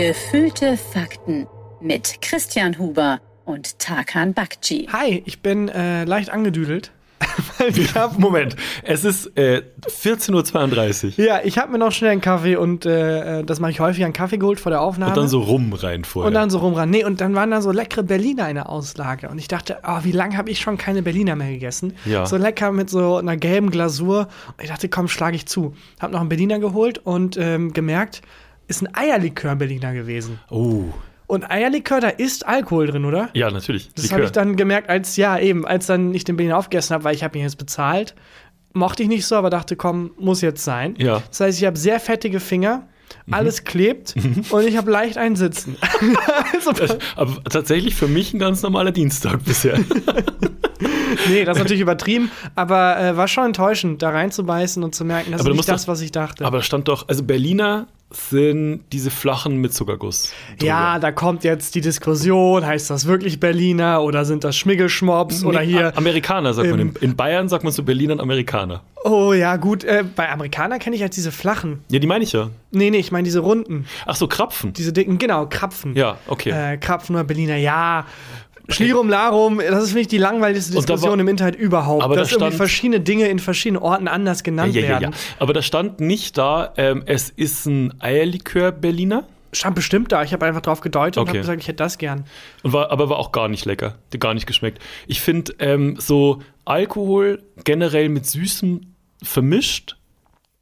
Gefühlte Fakten mit Christian Huber und Tarkan Bakci. Hi, ich bin äh, leicht angedüdelt. ich hab, Moment, es ist äh, 14.32 Uhr. Ja, ich habe mir noch schnell einen Kaffee und äh, das mache ich häufig, einen Kaffee geholt vor der Aufnahme. Und dann so rum rein vorher. Und dann so rum rein. Nee, und dann waren da so leckere Berliner in der Auslage. Und ich dachte, oh, wie lange habe ich schon keine Berliner mehr gegessen? Ja. So lecker mit so einer gelben Glasur. Und ich dachte, komm, schlage ich zu. Hab noch einen Berliner geholt und ähm, gemerkt, ist ein Eierlikör-Berliner gewesen. Oh. Und Eierlikör, da ist Alkohol drin, oder? Ja, natürlich. Das habe ich dann gemerkt, als ja, eben, als dann ich den Berliner aufgegessen habe, weil ich habe ihn jetzt bezahlt. Mochte ich nicht so, aber dachte, komm, muss jetzt sein. Ja. Das heißt, ich habe sehr fettige Finger. Mhm. Alles klebt und ich habe leicht einen Sitzen. also, aber tatsächlich für mich ein ganz normaler Dienstag bisher. nee, das ist natürlich übertrieben, aber äh, war schon enttäuschend, da reinzubeißen und zu merken, das aber ist nicht das, doch, was ich dachte. Aber stand doch, also Berliner sind diese flachen mit Zuckerguss. Drüber. Ja, da kommt jetzt die Diskussion, heißt das wirklich Berliner oder sind das Schmiggelschmops nee, oder hier. Amerikaner sagt man. In Bayern sagt man so Berliner und Amerikaner. Oh ja, gut. Äh, bei Amerikaner kenne ich halt diese flachen. Ja, die meine ich ja. Nee, nee, ich meine diese runden. Ach so, Krapfen. Diese dicken, genau, Krapfen. Ja, okay. Äh, Krapfen oder Berliner, ja. Schlirum Larum, das ist, finde ich, die langweiligste Diskussion war, im Internet überhaupt. Aber dass da stand, irgendwie verschiedene Dinge in verschiedenen Orten anders genannt ja, ja, werden. Ja, Aber da stand nicht da, ähm, es ist ein Eierlikör Berliner. Stand bestimmt da. Ich habe einfach drauf gedeutet okay. und habe gesagt, ich hätte das gern. Und war, aber war auch gar nicht lecker. Gar nicht geschmeckt. Ich finde, ähm, so Alkohol generell mit Süßem vermischt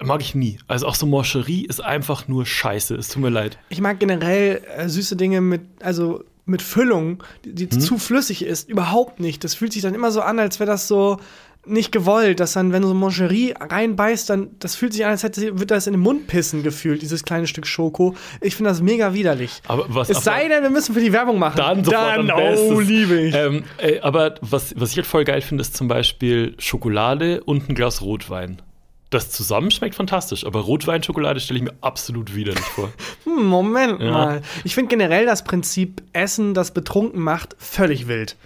mag ich nie. Also auch so Morcherie ist einfach nur scheiße. Es tut mir leid. Ich mag generell äh, süße Dinge mit, also mit Füllung, die, hm? zu flüssig ist, überhaupt nicht. Das fühlt sich dann immer so an, als wäre das so nicht gewollt, dass dann, wenn du so Mangerie reinbeißt, dann, das fühlt sich an, als hätte, wird das in den Mund pissen gefühlt, dieses kleine Stück Schoko. Ich finde das mega widerlich. Aber was, es sei denn, wir müssen für die Werbung machen. Dann, dann oh, liebe ich. Ähm, äh, aber was, was ich halt voll geil finde, ist zum Beispiel Schokolade und ein Glas Rotwein. Das zusammen schmeckt fantastisch, aber Rotweinschokolade stelle ich mir absolut widerlich vor. Hm, Moment ja. mal. Ich finde generell das Prinzip Essen, das betrunken macht, völlig wild.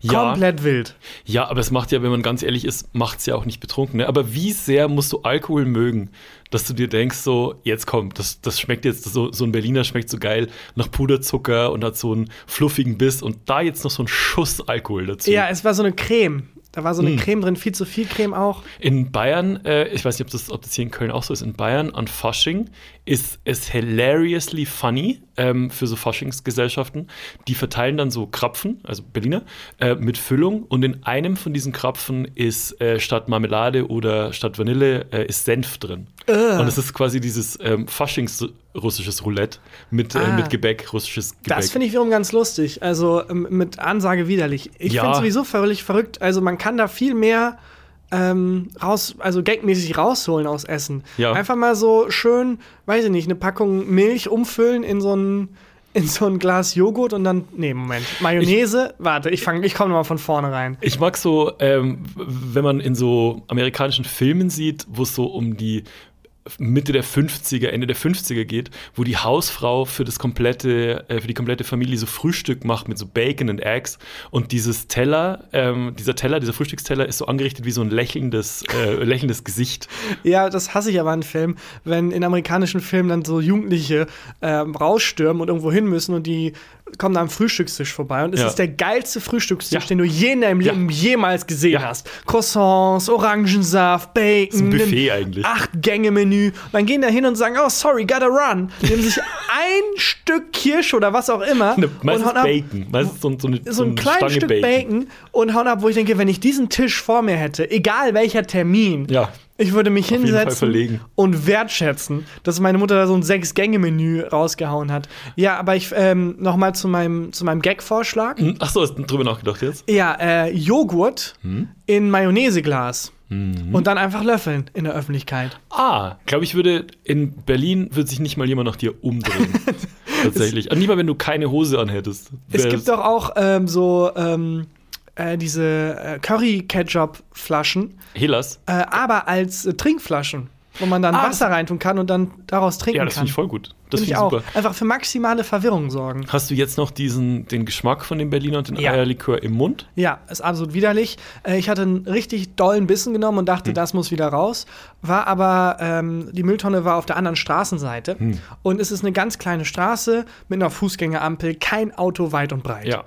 Ja. Komplett wild. Ja, aber es macht ja, wenn man ganz ehrlich ist, macht es ja auch nicht betrunken. Ne? Aber wie sehr musst du Alkohol mögen, dass du dir denkst, so, jetzt kommt, das, das schmeckt jetzt, so, so ein Berliner schmeckt so geil nach Puderzucker und hat so einen fluffigen Biss und da jetzt noch so ein Schuss Alkohol dazu. Ja, es war so eine Creme. Da war so eine hm. Creme drin, viel zu viel Creme auch. In Bayern, äh, ich weiß nicht, ob das, ob das hier in Köln auch so ist, in Bayern an Fasching ist es hilariously funny ähm, für so Faschingsgesellschaften. Die verteilen dann so Krapfen, also Berliner, äh, mit Füllung und in einem von diesen Krapfen ist äh, statt Marmelade oder statt Vanille äh, ist Senf drin. Uh. Und es ist quasi dieses ähm, Faschings-russisches Roulette mit, äh, ah. mit Gebäck, russisches Gebäck. Das finde ich wiederum ganz lustig. Also ähm, mit Ansage widerlich. Ich ja. finde sowieso völlig verrückt. Also man kann da viel mehr ähm, raus, also gagmäßig rausholen aus Essen. Ja. Einfach mal so schön, weiß ich nicht, eine Packung Milch umfüllen in so ein in so ein Glas Joghurt und dann, nee, Moment, Mayonnaise. Ich, Warte, ich fange, ich komme nochmal von vorne rein. Ich mag so, ähm, wenn man in so amerikanischen Filmen sieht, wo es so um die Mitte der 50er, Ende der 50er geht, wo die Hausfrau für das komplette, äh, für die komplette Familie so Frühstück macht mit so Bacon und Eggs und dieses Teller, ähm, dieser Teller, dieser Frühstücksteller ist so angerichtet wie so ein lächelndes, äh, lächelndes Gesicht. Ja, das hasse ich aber in Filmen, wenn in amerikanischen Filmen dann so Jugendliche ähm, rausstürmen und irgendwo hin müssen und die kommen da am Frühstückstisch vorbei und es Ja. ist der geilste Frühstückstisch, Ja. den du je in deinem Ja. Leben jemals gesehen hast. Croissants, Orangensaft, Bacon, So ein Buffet eigentlich. Acht-Gänge-Menü. Dann gehen da hin und sagen, oh, sorry, gotta run. Nehmen sich ein Stück Kirsch oder was auch immer Ne, und meistens hauen ab, Bacon, meistens so, so eine, so ein eine kleines Stange Stück Bacon. Bacon. und hauen ab, wo ich denke, wenn ich diesen Tisch vor mir hätte, egal welcher Termin, Ja. ich würde mich Fall hinsetzen und wertschätzen, dass meine Mutter da so ein Sechs-Gänge-Menü rausgehauen hat. Ja, aber ich ähm, noch mal zu meinem, zu meinem Gag-Vorschlag. Hm, Ach so, hast du drüber nachgedacht jetzt? Ja, äh, Joghurt Hm? in Mayonnaiseglas. Und dann einfach löffeln in der Öffentlichkeit. Ah, glaube ich, würde in Berlin würde sich nicht mal jemand nach dir umdrehen. Tatsächlich. Und lieber, wenn du keine Hose anhättest. Es gibt doch auch ähm, so ähm, äh, diese äh, Curry-Ketchup-Flaschen, Helas. äh, aber als äh, Trinkflaschen, wo man dann Ah, Wasser reintun kann und dann daraus trinken Ja, das kann. finde ich voll gut. Das Finde ich auch. super. Einfach für maximale Verwirrung sorgen. Hast du jetzt noch diesen, den Geschmack von dem Berliner und den Ja. Eierlikör im Mund? Ja, ist absolut widerlich. Äh, ich hatte einen richtig dollen Bissen genommen und Hm. dachte, das muss wieder raus. War aber, ähm, die Mülltonne war auf der anderen Straßenseite. Hm. Und es ist eine ganz kleine Straße mit einer Fußgängerampel, kein Auto weit und breit. Ja.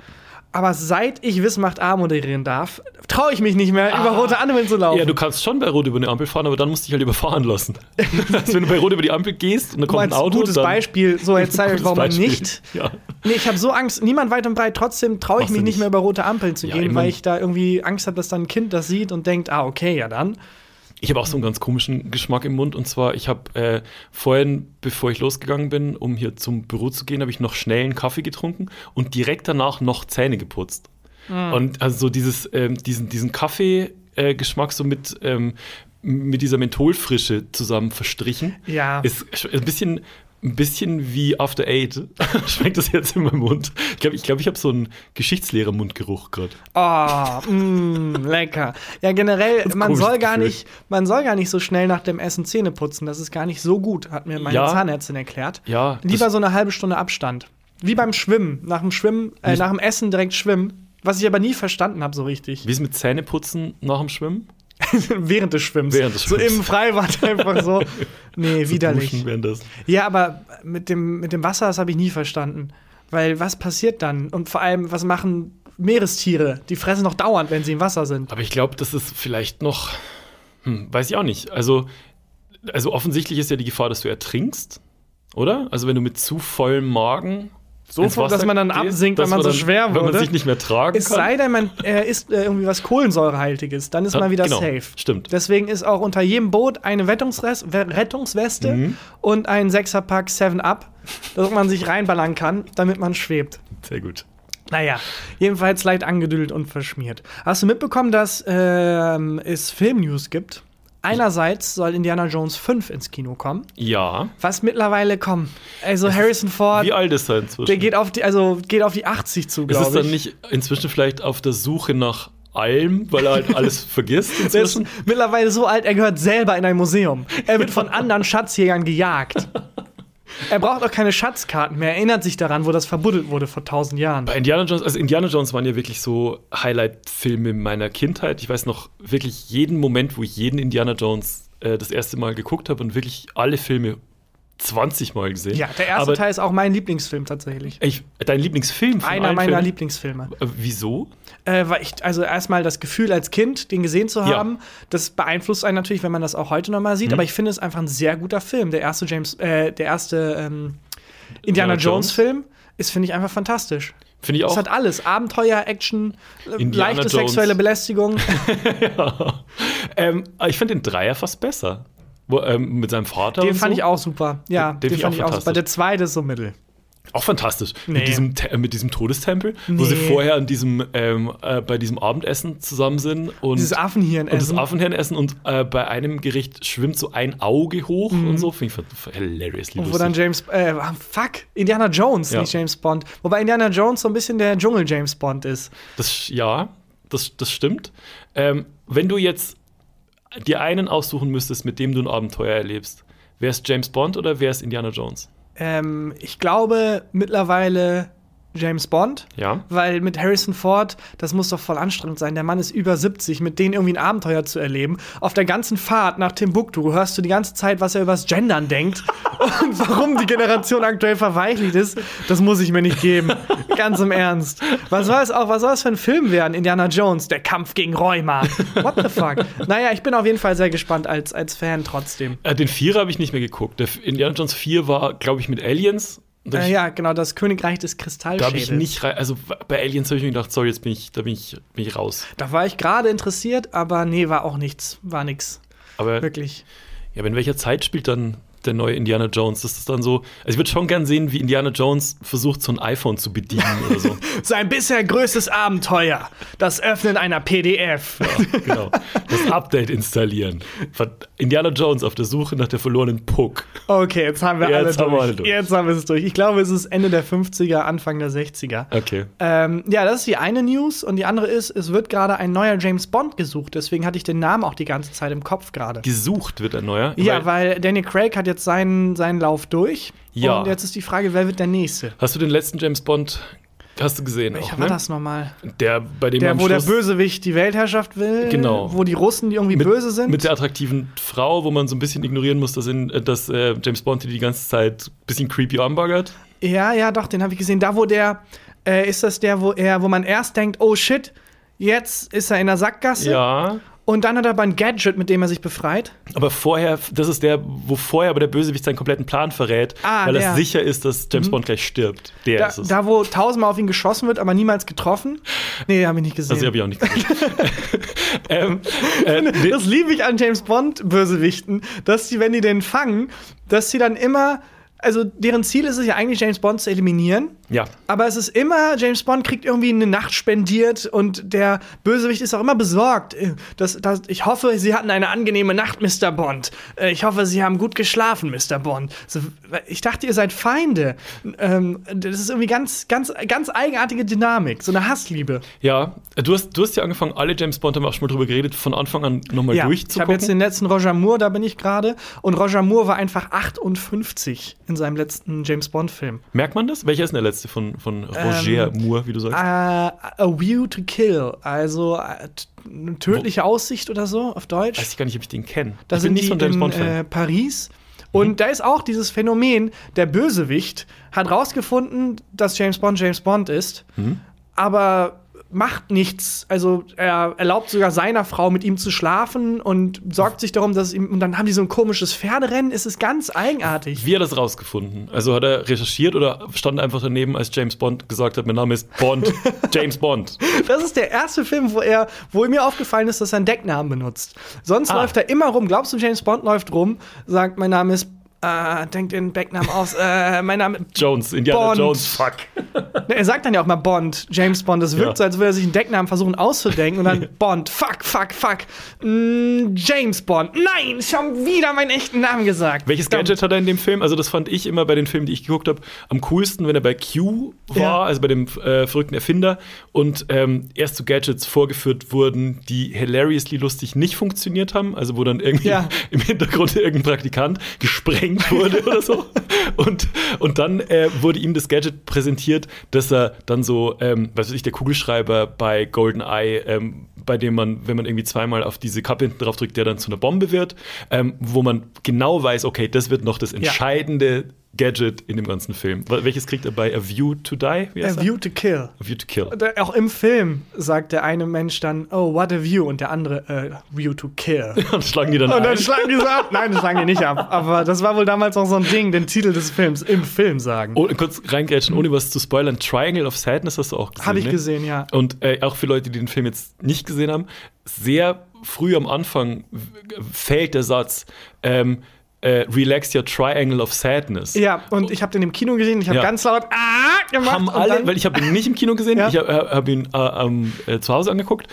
Aber seit ich Wissen macht A moderieren darf, traue ich mich nicht mehr, über rote Ampeln zu laufen. Ah. Ja, du kannst schon bei Rot über eine Ampel fahren, aber dann musst du dich halt überfahren lassen. also, wenn du bei Rot über die Ampel gehst und dann kommt ein Auto. gutes Beispiel. So, jetzt zeige ich warum Beispiel. nicht. Ja. Nee, ich habe so Angst, niemand weit und breit, trotzdem traue ich Machst mich nicht mehr über rote Ampeln zu Ja, gehen, ich weil ich da irgendwie Angst habe, dass dann ein Kind das sieht und denkt, ah, okay, ja dann. Ich habe auch so einen ganz komischen Geschmack im Mund. Und zwar, ich habe äh, vorhin, bevor ich losgegangen bin, um hier zum Büro zu gehen, habe ich noch schnell einen Kaffee getrunken und direkt danach noch Zähne geputzt. Und also so dieses, ähm, diesen, diesen Kaffee-Geschmack so mit, ähm, mit dieser Mentholfrische zusammen verstrichen. Ja. Ist ein bisschen, ein bisschen wie After Eight. Schmeckt das jetzt in meinem Mund? Ich glaube, ich, glaub, ich habe so einen Geschichtslehrer-Mundgeruch gerade. Oh, mm, lecker. Ja, generell, man soll gar Gefühl. nicht, man soll gar nicht so schnell nach dem Essen Zähne putzen. Das ist gar nicht so gut, hat mir meine Ja. Zahnärztin erklärt. Ja, Lieber so eine halbe Stunde Abstand. Wie beim Schwimmen. Nach dem Schwimmen, äh, nach dem Essen direkt schwimmen. Was ich aber nie verstanden habe, so richtig. Wie ist mit Zähneputzen nach dem Schwimmen? Während des Schwimmens. Während des So Schwimmens. im Freibad einfach so. Nee, widerlich. Ja, aber mit dem, mit dem Wasser, das habe ich nie verstanden. Weil was passiert dann? Und vor allem, was machen Meerestiere? Die fressen noch dauernd, wenn sie im Wasser sind. Aber ich glaube, das ist vielleicht noch, hm, weiß ich auch nicht. Also, also offensichtlich ist ja die Gefahr, dass du ertrinkst, oder? Also wenn du mit zu vollem Magen So Wasser dass man dann absinkt, wenn man so dann- schwer Wenn man sich nicht mehr tragen Es kann. sei denn, man äh, isst äh, irgendwie was Kohlensäurehaltiges, dann ist Ja, man wieder genau, safe. stimmt. Deswegen ist auch unter jedem Boot eine Rettungsres We- Rettungsweste Mhm. und ein Sechserpack 7-Up, dass man sich reinballern kann, damit man schwebt. Sehr gut. Naja, jedenfalls leicht angedüdelt und verschmiert. Hast du mitbekommen, dass ähm, es Filmnews gibt? Einerseits soll Indiana Jones 5 ins Kino kommen, Ja. was mittlerweile kommt. Also Harrison Ford, Wie alt ist er inzwischen? der geht auf die, also geht auf die 80 zu, ist glaube es ich. dann nicht inzwischen vielleicht auf der Suche nach allem, weil er halt alles vergisst ist inzwischen? mittlerweile so alt, er gehört selber in ein Museum. Er wird von anderen Schatzjägern gejagt. Er braucht auch keine Schatzkarten mehr. Er erinnert sich daran, wo das verbuddelt wurde vor tausend Jahren. Bei Indiana Jones, also Indiana Jones waren ja wirklich so Highlight-Filme meiner Kindheit. Ich weiß noch wirklich jeden Moment, wo ich jeden Indiana Jones äh, das erste Mal geguckt habe und wirklich alle Filme 20 Mal gesehen. Ja, der erste Aber Teil ist auch mein Lieblingsfilm tatsächlich. Ich, dein Lieblingsfilm von Einer meiner Filmen? Lieblingsfilme. Äh, Wieso? Äh, weil ich, also erstmal das Gefühl als Kind, den gesehen zu Ja. haben, das beeinflusst einen natürlich, wenn man das auch heute nochmal Mhm. sieht. Aber ich finde es einfach ein sehr guter Film. Der erste James, äh, der erste ähm, Indiana Indiana Jones. Film ist, finde ich, einfach fantastisch. Finde ich Es auch. hat alles. Abenteuer, Action, äh, Indiana leichte Jones. sexuelle Belästigung. ähm, aber ich finde den Dreier fast besser. Wo, ähm, mit seinem Vater. Den fand so. ich auch super. Ja, Den- den den, find ich fand auch ich auch super. Der zweite ist so mittel. Auch fantastisch. Nee. Mit, diesem, mit diesem Todestempel, wo sie Nee. vorher an diesem, ähm, äh, bei diesem Abendessen zusammen sind und, Dieses Affenhirn und das essen. Affenhirn essen und äh, bei einem Gericht schwimmt so ein Auge hoch und so. Finde ich hilariously Und wo dann. James, äh, fuck, Indiana Jones, Ja. nicht James Bond. Wobei Indiana Jones so ein bisschen der Dschungel-James Bond ist. Das, ja, das, das stimmt. Ähm, wenn du jetzt dir einen aussuchen müsstest, mit dem du ein Abenteuer erlebst, wäre es James Bond oder wäre es Indiana Jones? Ähm, ich glaube mittlerweile James Bond. Ja. Weil mit Harrison Ford, das muss doch voll anstrengend sein. Der Mann ist über 70, mit denen irgendwie ein Abenteuer zu erleben. Auf der ganzen Fahrt nach Timbuktu hörst du die ganze Zeit, was er übers Gendern denkt. Und warum die Generation aktuell verweichlicht ist, das muss ich mir nicht geben. Ganz im Ernst. Was soll es auch, was soll es für ein Film werden? Indiana Jones, der Kampf gegen Rheuma. What the fuck? Naja, ich bin auf jeden Fall sehr gespannt als, als Fan trotzdem. Äh, den Vierer habe ich nicht mehr geguckt. Der Indiana Jones 4 war, glaube ich, mit Aliens. Da Äh, ja, genau, das Königreich des Da Kristallschädels. habe ich nicht rein, also bei Aliens habe ich mir gedacht, sorry, jetzt bin ich, da bin ich, bin ich raus. Da war ich gerade interessiert, aber nee, war auch nichts. War nix. Aber Wirklich. ja, aber in welcher Zeit spielt dann der neue Indiana Jones? Das ist dann so, also ich würde schon gern sehen, wie Indiana Jones versucht, so ein iPhone zu bedienen oder so. Sein bisher größtes Abenteuer. Das Öffnen einer PDF. Ja, genau. Das Update installieren. Ver- Indiana Jones auf der Suche nach der verlorenen Puck. Okay, jetzt haben wir Jetzt alle haben wir durch. alle durch. Jetzt haben wir es durch. Ich glaube, es ist Ende der 50er, Anfang der 60er. Okay. Ähm, ja, das ist die eine News. Und die andere ist, es wird gerade ein neuer James Bond gesucht. Deswegen hatte ich den Namen auch die ganze Zeit im Kopf gerade. Gesucht wird ein neuer. Ja, weil Daniel Craig hat jetzt jetzt seinen, seinen Lauf durch. Ja. Und jetzt ist die Frage, wer wird der Nächste? Hast du den letzten James Bond, hast du gesehen? Welcher auch, war ne? das nochmal? Der, bei dem Der, wo der Schluss Bösewicht die Weltherrschaft will. Genau. Wo die Russen, die irgendwie mit, böse sind. mit der attraktiven Frau, wo man so ein bisschen ignorieren muss, dass, in, dass äh, James Bond die die ganze Zeit ein bisschen creepy anbaggert. ja, ja, doch, den habe ich gesehen. Da, wo der, äh, ist das der, wo er, wo man erst denkt, oh shit, jetzt ist er in der Sackgasse. Ja. Und dann hat er aber ein Gadget, mit dem er sich befreit. Aber vorher, das ist der, wo vorher aber der Bösewicht seinen kompletten Plan verrät, Ah, weil er sicher ist, dass James Bond gleich stirbt. Der Da, ist es. da, wo tausendmal auf ihn geschossen wird, aber niemals getroffen. Nee, habe ich nicht gesehen. also habe ich auch nicht gesehen. ähm, äh, Das liebe ich an James Bond-Bösewichten, dass die, wenn die den fangen, dass sie dann immer, also deren Ziel ist es ja eigentlich, James Bond zu eliminieren. Ja. Aber es ist immer, James Bond kriegt irgendwie eine Nacht spendiert und der Bösewicht ist auch immer besorgt. Äh, Das, das, ich hoffe, Sie hatten eine angenehme Nacht, Mr. Bond. Äh, Ich hoffe, Sie haben gut geschlafen, Mr. Bond. Ich dachte, ihr seid Feinde. Ähm, Das ist irgendwie ganz, ganz, ganz eigenartige Dynamik, so eine Hassliebe. Ja, du hast, du hast ja angefangen, alle James Bond haben wir auch schon mal drüber geredet, von Anfang an nochmal Ja, ich habe durchzugucken. jetzt den letzten Roger Moore, da bin ich gerade. Und Roger Moore war einfach 58 in seinem letzten James Bond-Film. Merkt man das? Welcher ist denn der letzte von, von Roger Moore, wie du sagst? Äh, a View to Kill, also äh, eine tödliche Aussicht oder so auf Deutsch. Weiß ich gar nicht, ob ich den kenne. Da ich sind bin nicht so ein James in Bond-Fan. äh, Paris. Und da ist auch dieses Phänomen, der Bösewicht hat rausgefunden, dass James Bond James Bond ist, Mhm. aber macht nichts. Also er erlaubt sogar seiner Frau mit ihm zu schlafen und sorgt sich darum, dass ihm. Und dann haben die so ein komisches Pferderennen. Es ist ganz eigenartig. Wie hat er das rausgefunden? Also hat er recherchiert oder stand einfach daneben, als James Bond gesagt hat, mein Name ist Bond, James Bond. Das ist der erste Film, wo er, wo mir aufgefallen ist, dass er einen Decknamen benutzt. Sonst Ah. läuft er immer rum. Glaubst du, James Bond läuft rum, sagt, mein Name ist, äh, denkt den Decknamen aus, äh, mein Name, Jones, Indiana Bond. Jones, fuck. er sagt dann ja auch mal Bond, James Bond. Das wirkt Ja. so, als würde er sich einen Decknamen versuchen auszudenken und dann Bond, fuck, fuck, fuck, mm, James Bond. Nein, schon wieder meinen echten Namen gesagt. Welches Verdammt. Gadget hat er in dem Film? Also das fand ich immer bei den Filmen, die ich geguckt habe, am coolsten, wenn er bei Q war, Ja. also bei dem äh, verrückten Erfinder und ähm, erst so Gadgets vorgeführt wurden, die hilariously lustig nicht funktioniert haben, also wo dann irgendwie Ja. im Hintergrund irgendein Praktikant gesprengt wurde oder so. Und, und dann äh, wurde ihm das Gadget präsentiert, dass er dann so, ähm, was weiß ich, der Kugelschreiber bei GoldenEye, ähm, bei dem man, wenn man irgendwie zweimal auf diese Kappe hinten drauf drückt, der dann zu einer Bombe wird, ähm, wo man genau weiß, okay, das wird noch das entscheidende Gadget in dem ganzen Film. Wel- Welches kriegt er bei A View to Die? A er? View to Kill. A View to Kill. Auch im Film sagt der eine Mensch dann, oh, what a view, und der andere, äh, view to kill. Und schlagen die dann Und dann ein. schlagen die so ab. Nein, das schlagen die nicht ab. Aber das war wohl damals auch so ein Ding, den Titel des Films im Film sagen. Oh, kurz reingrätschen, ohne was zu spoilern. Triangle of Sadness hast du auch gesehen. Habe ich ne? gesehen, ja. Und äh, auch für Leute, die den Film jetzt nicht gesehen haben, sehr früh am Anfang fällt der Satz, ähm, äh, relax your triangle of sadness. Ja, und ich habe den im Kino gesehen. Ich habe Ja. ganz laut ah gemacht. Haben alle, weil ich habe ihn nicht im Kino gesehen, Ja. ich habe hab ihn äh, äh, zu Hause angeguckt.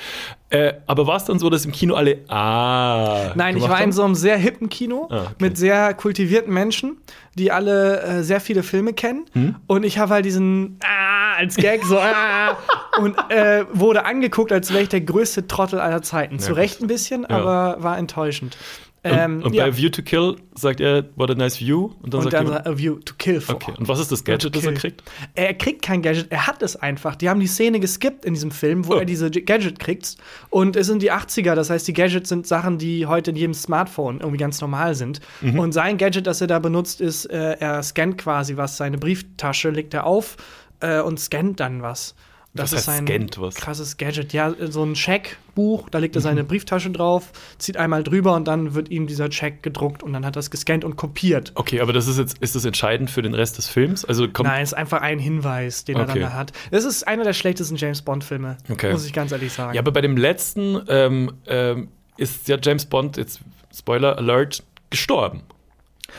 Äh, aber war es dann so, dass im Kino alle ah Nein, ich war in haben? so einem sehr hippen Kino Ah, okay. mit sehr kultivierten Menschen, die alle äh, sehr viele Filme kennen. Hm? Und ich habe halt diesen ah als Gag so ah und äh, wurde angeguckt, als wäre ich der größte Trottel aller Zeiten. Zu gut. Recht ein bisschen, aber war enttäuschend. Ähm, und und ja. bei View to Kill sagt er, what a nice view. Und dann und sagt dann jemand, A View to Kill vor. okay. Und was ist das Gadget, das er kriegt? Er kriegt kein Gadget, er hat es einfach. Die haben die Szene geskippt in diesem Film, wo Oh. er diese Gadget kriegt. Und es sind die 80er, das heißt, die Gadgets sind Sachen, die heute in jedem Smartphone irgendwie ganz normal sind. Mhm. Und sein Gadget, das er da benutzt, ist, äh, er scannt quasi was, seine Brieftasche legt er auf äh, und scannt dann was. Das Was ist ein scannt was? krasses Gadget. Ja, so ein Checkbuch, da legt er Mhm. seine Brieftasche drauf, zieht einmal drüber und dann wird ihm dieser Check gedruckt und dann hat er es gescannt und kopiert. Okay, aber das ist jetzt, ist das entscheidend für den Rest des Films? Also kommt, Nein, ist einfach ein Hinweis, den er Okay. dann da hat. Das ist einer der schlechtesten James Bond-Filme, Okay. muss ich ganz ehrlich sagen. Ja, aber bei dem letzten ähm, ähm, ist ja James Bond, jetzt Spoiler Alert, gestorben.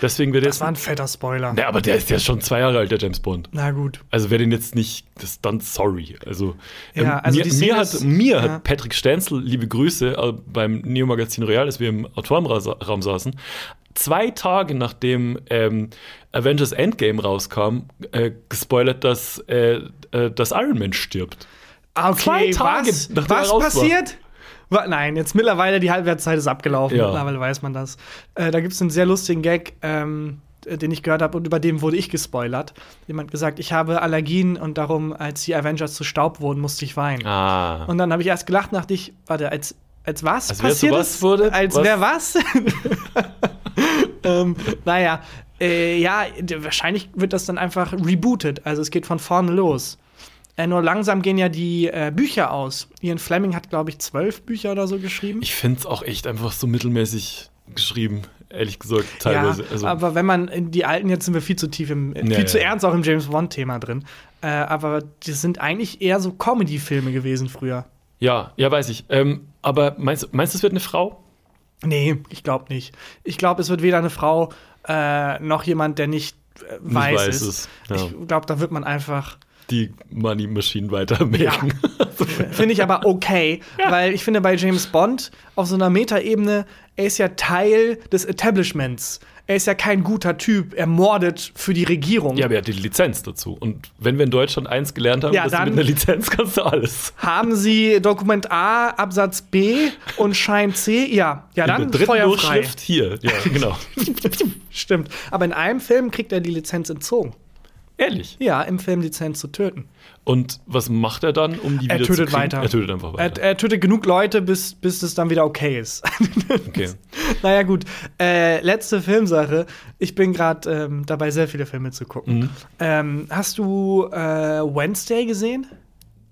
Deswegen wird das jetzt. war ein fetter Spoiler. Ja, aber der ist ja schon zwei Jahre alt, der James Bond. Na gut. Also wer den jetzt nicht, das dann sorry. Also, Ja, ähm, also mir, mir, hat, mir ja. hat Patrick Stenzel, liebe Grüße, äh, beim Neo Magazin Royal, als wir im Autorenraum saßen, zwei Tage nachdem ähm, Avengers Endgame rauskam, äh, gespoilert, dass, äh, äh, dass Iron Man stirbt. Ah, Okay, Zwei Tage, was, nachdem er was raus war. passiert? Wa- Nein, jetzt mittlerweile die Halbwertszeit ist abgelaufen. Ja. Mittlerweile weiß man das. Äh, da gibt es einen sehr lustigen Gag, ähm, äh, den ich gehört habe und über den wurde ich gespoilert. Jemand gesagt, ich habe Allergien und darum, als die Avengers zu Staub wurden, musste ich weinen. Ah. Und dann habe ich erst gelacht, dachte ich, warte, als, als was Als passiert was ist? wurde? Als wer was? ähm, naja, äh, ja, wahrscheinlich wird das dann einfach rebootet. Also es geht von vorne los. Äh, nur langsam gehen ja die äh, Bücher aus. Ian Fleming hat, glaube ich, zwölf Bücher oder so geschrieben. Ich finde es auch echt einfach so mittelmäßig geschrieben, ehrlich gesagt, teilweise. Ja, also, aber wenn man in die alten, jetzt sind wir viel zu tief im, viel Ja, zu ja. ernst auch im James Bond-Thema drin. Äh, aber das sind eigentlich eher so Comedy-Filme gewesen früher. ja, ja, weiß ich. Ähm, aber meinst, meinst du, es wird eine Frau? Nee, ich glaube nicht. Ich glaube, es wird weder eine Frau äh, noch jemand, der nicht äh, weiß, weiß ist. es, ja. Ich glaube, da wird man einfach. Die Money Machine weitermaken. Finde ich aber okay, weil ich finde bei James Bond auf so einer Metaebene, er ist ja Teil des Establishments. Er ist ja kein guter Typ. Er mordet für die Regierung. Ja, aber er hat die Lizenz dazu. Und wenn wir in Deutschland eins gelernt haben, Ja, dass mit einer Lizenz kannst du alles. Haben Sie Dokument A, Absatz B und Schein C? Ja, ja in dann dritten feuerfrei. Durchschrift hier. Ja, genau. Stimmt. Aber in einem Film kriegt er die Lizenz entzogen. Ehrlich. Ja, im Film Lizenz zu töten. Und was macht er dann, um die Er wieder tötet zu weiter. Er tötet einfach Er, weiter. er tötet genug Leute, bis, bis es dann wieder okay ist. okay. naja, gut. Äh, letzte Filmsache. Ich bin gerade ähm, dabei, sehr viele Filme zu gucken. Mhm. Ähm, hast du äh, Wednesday gesehen?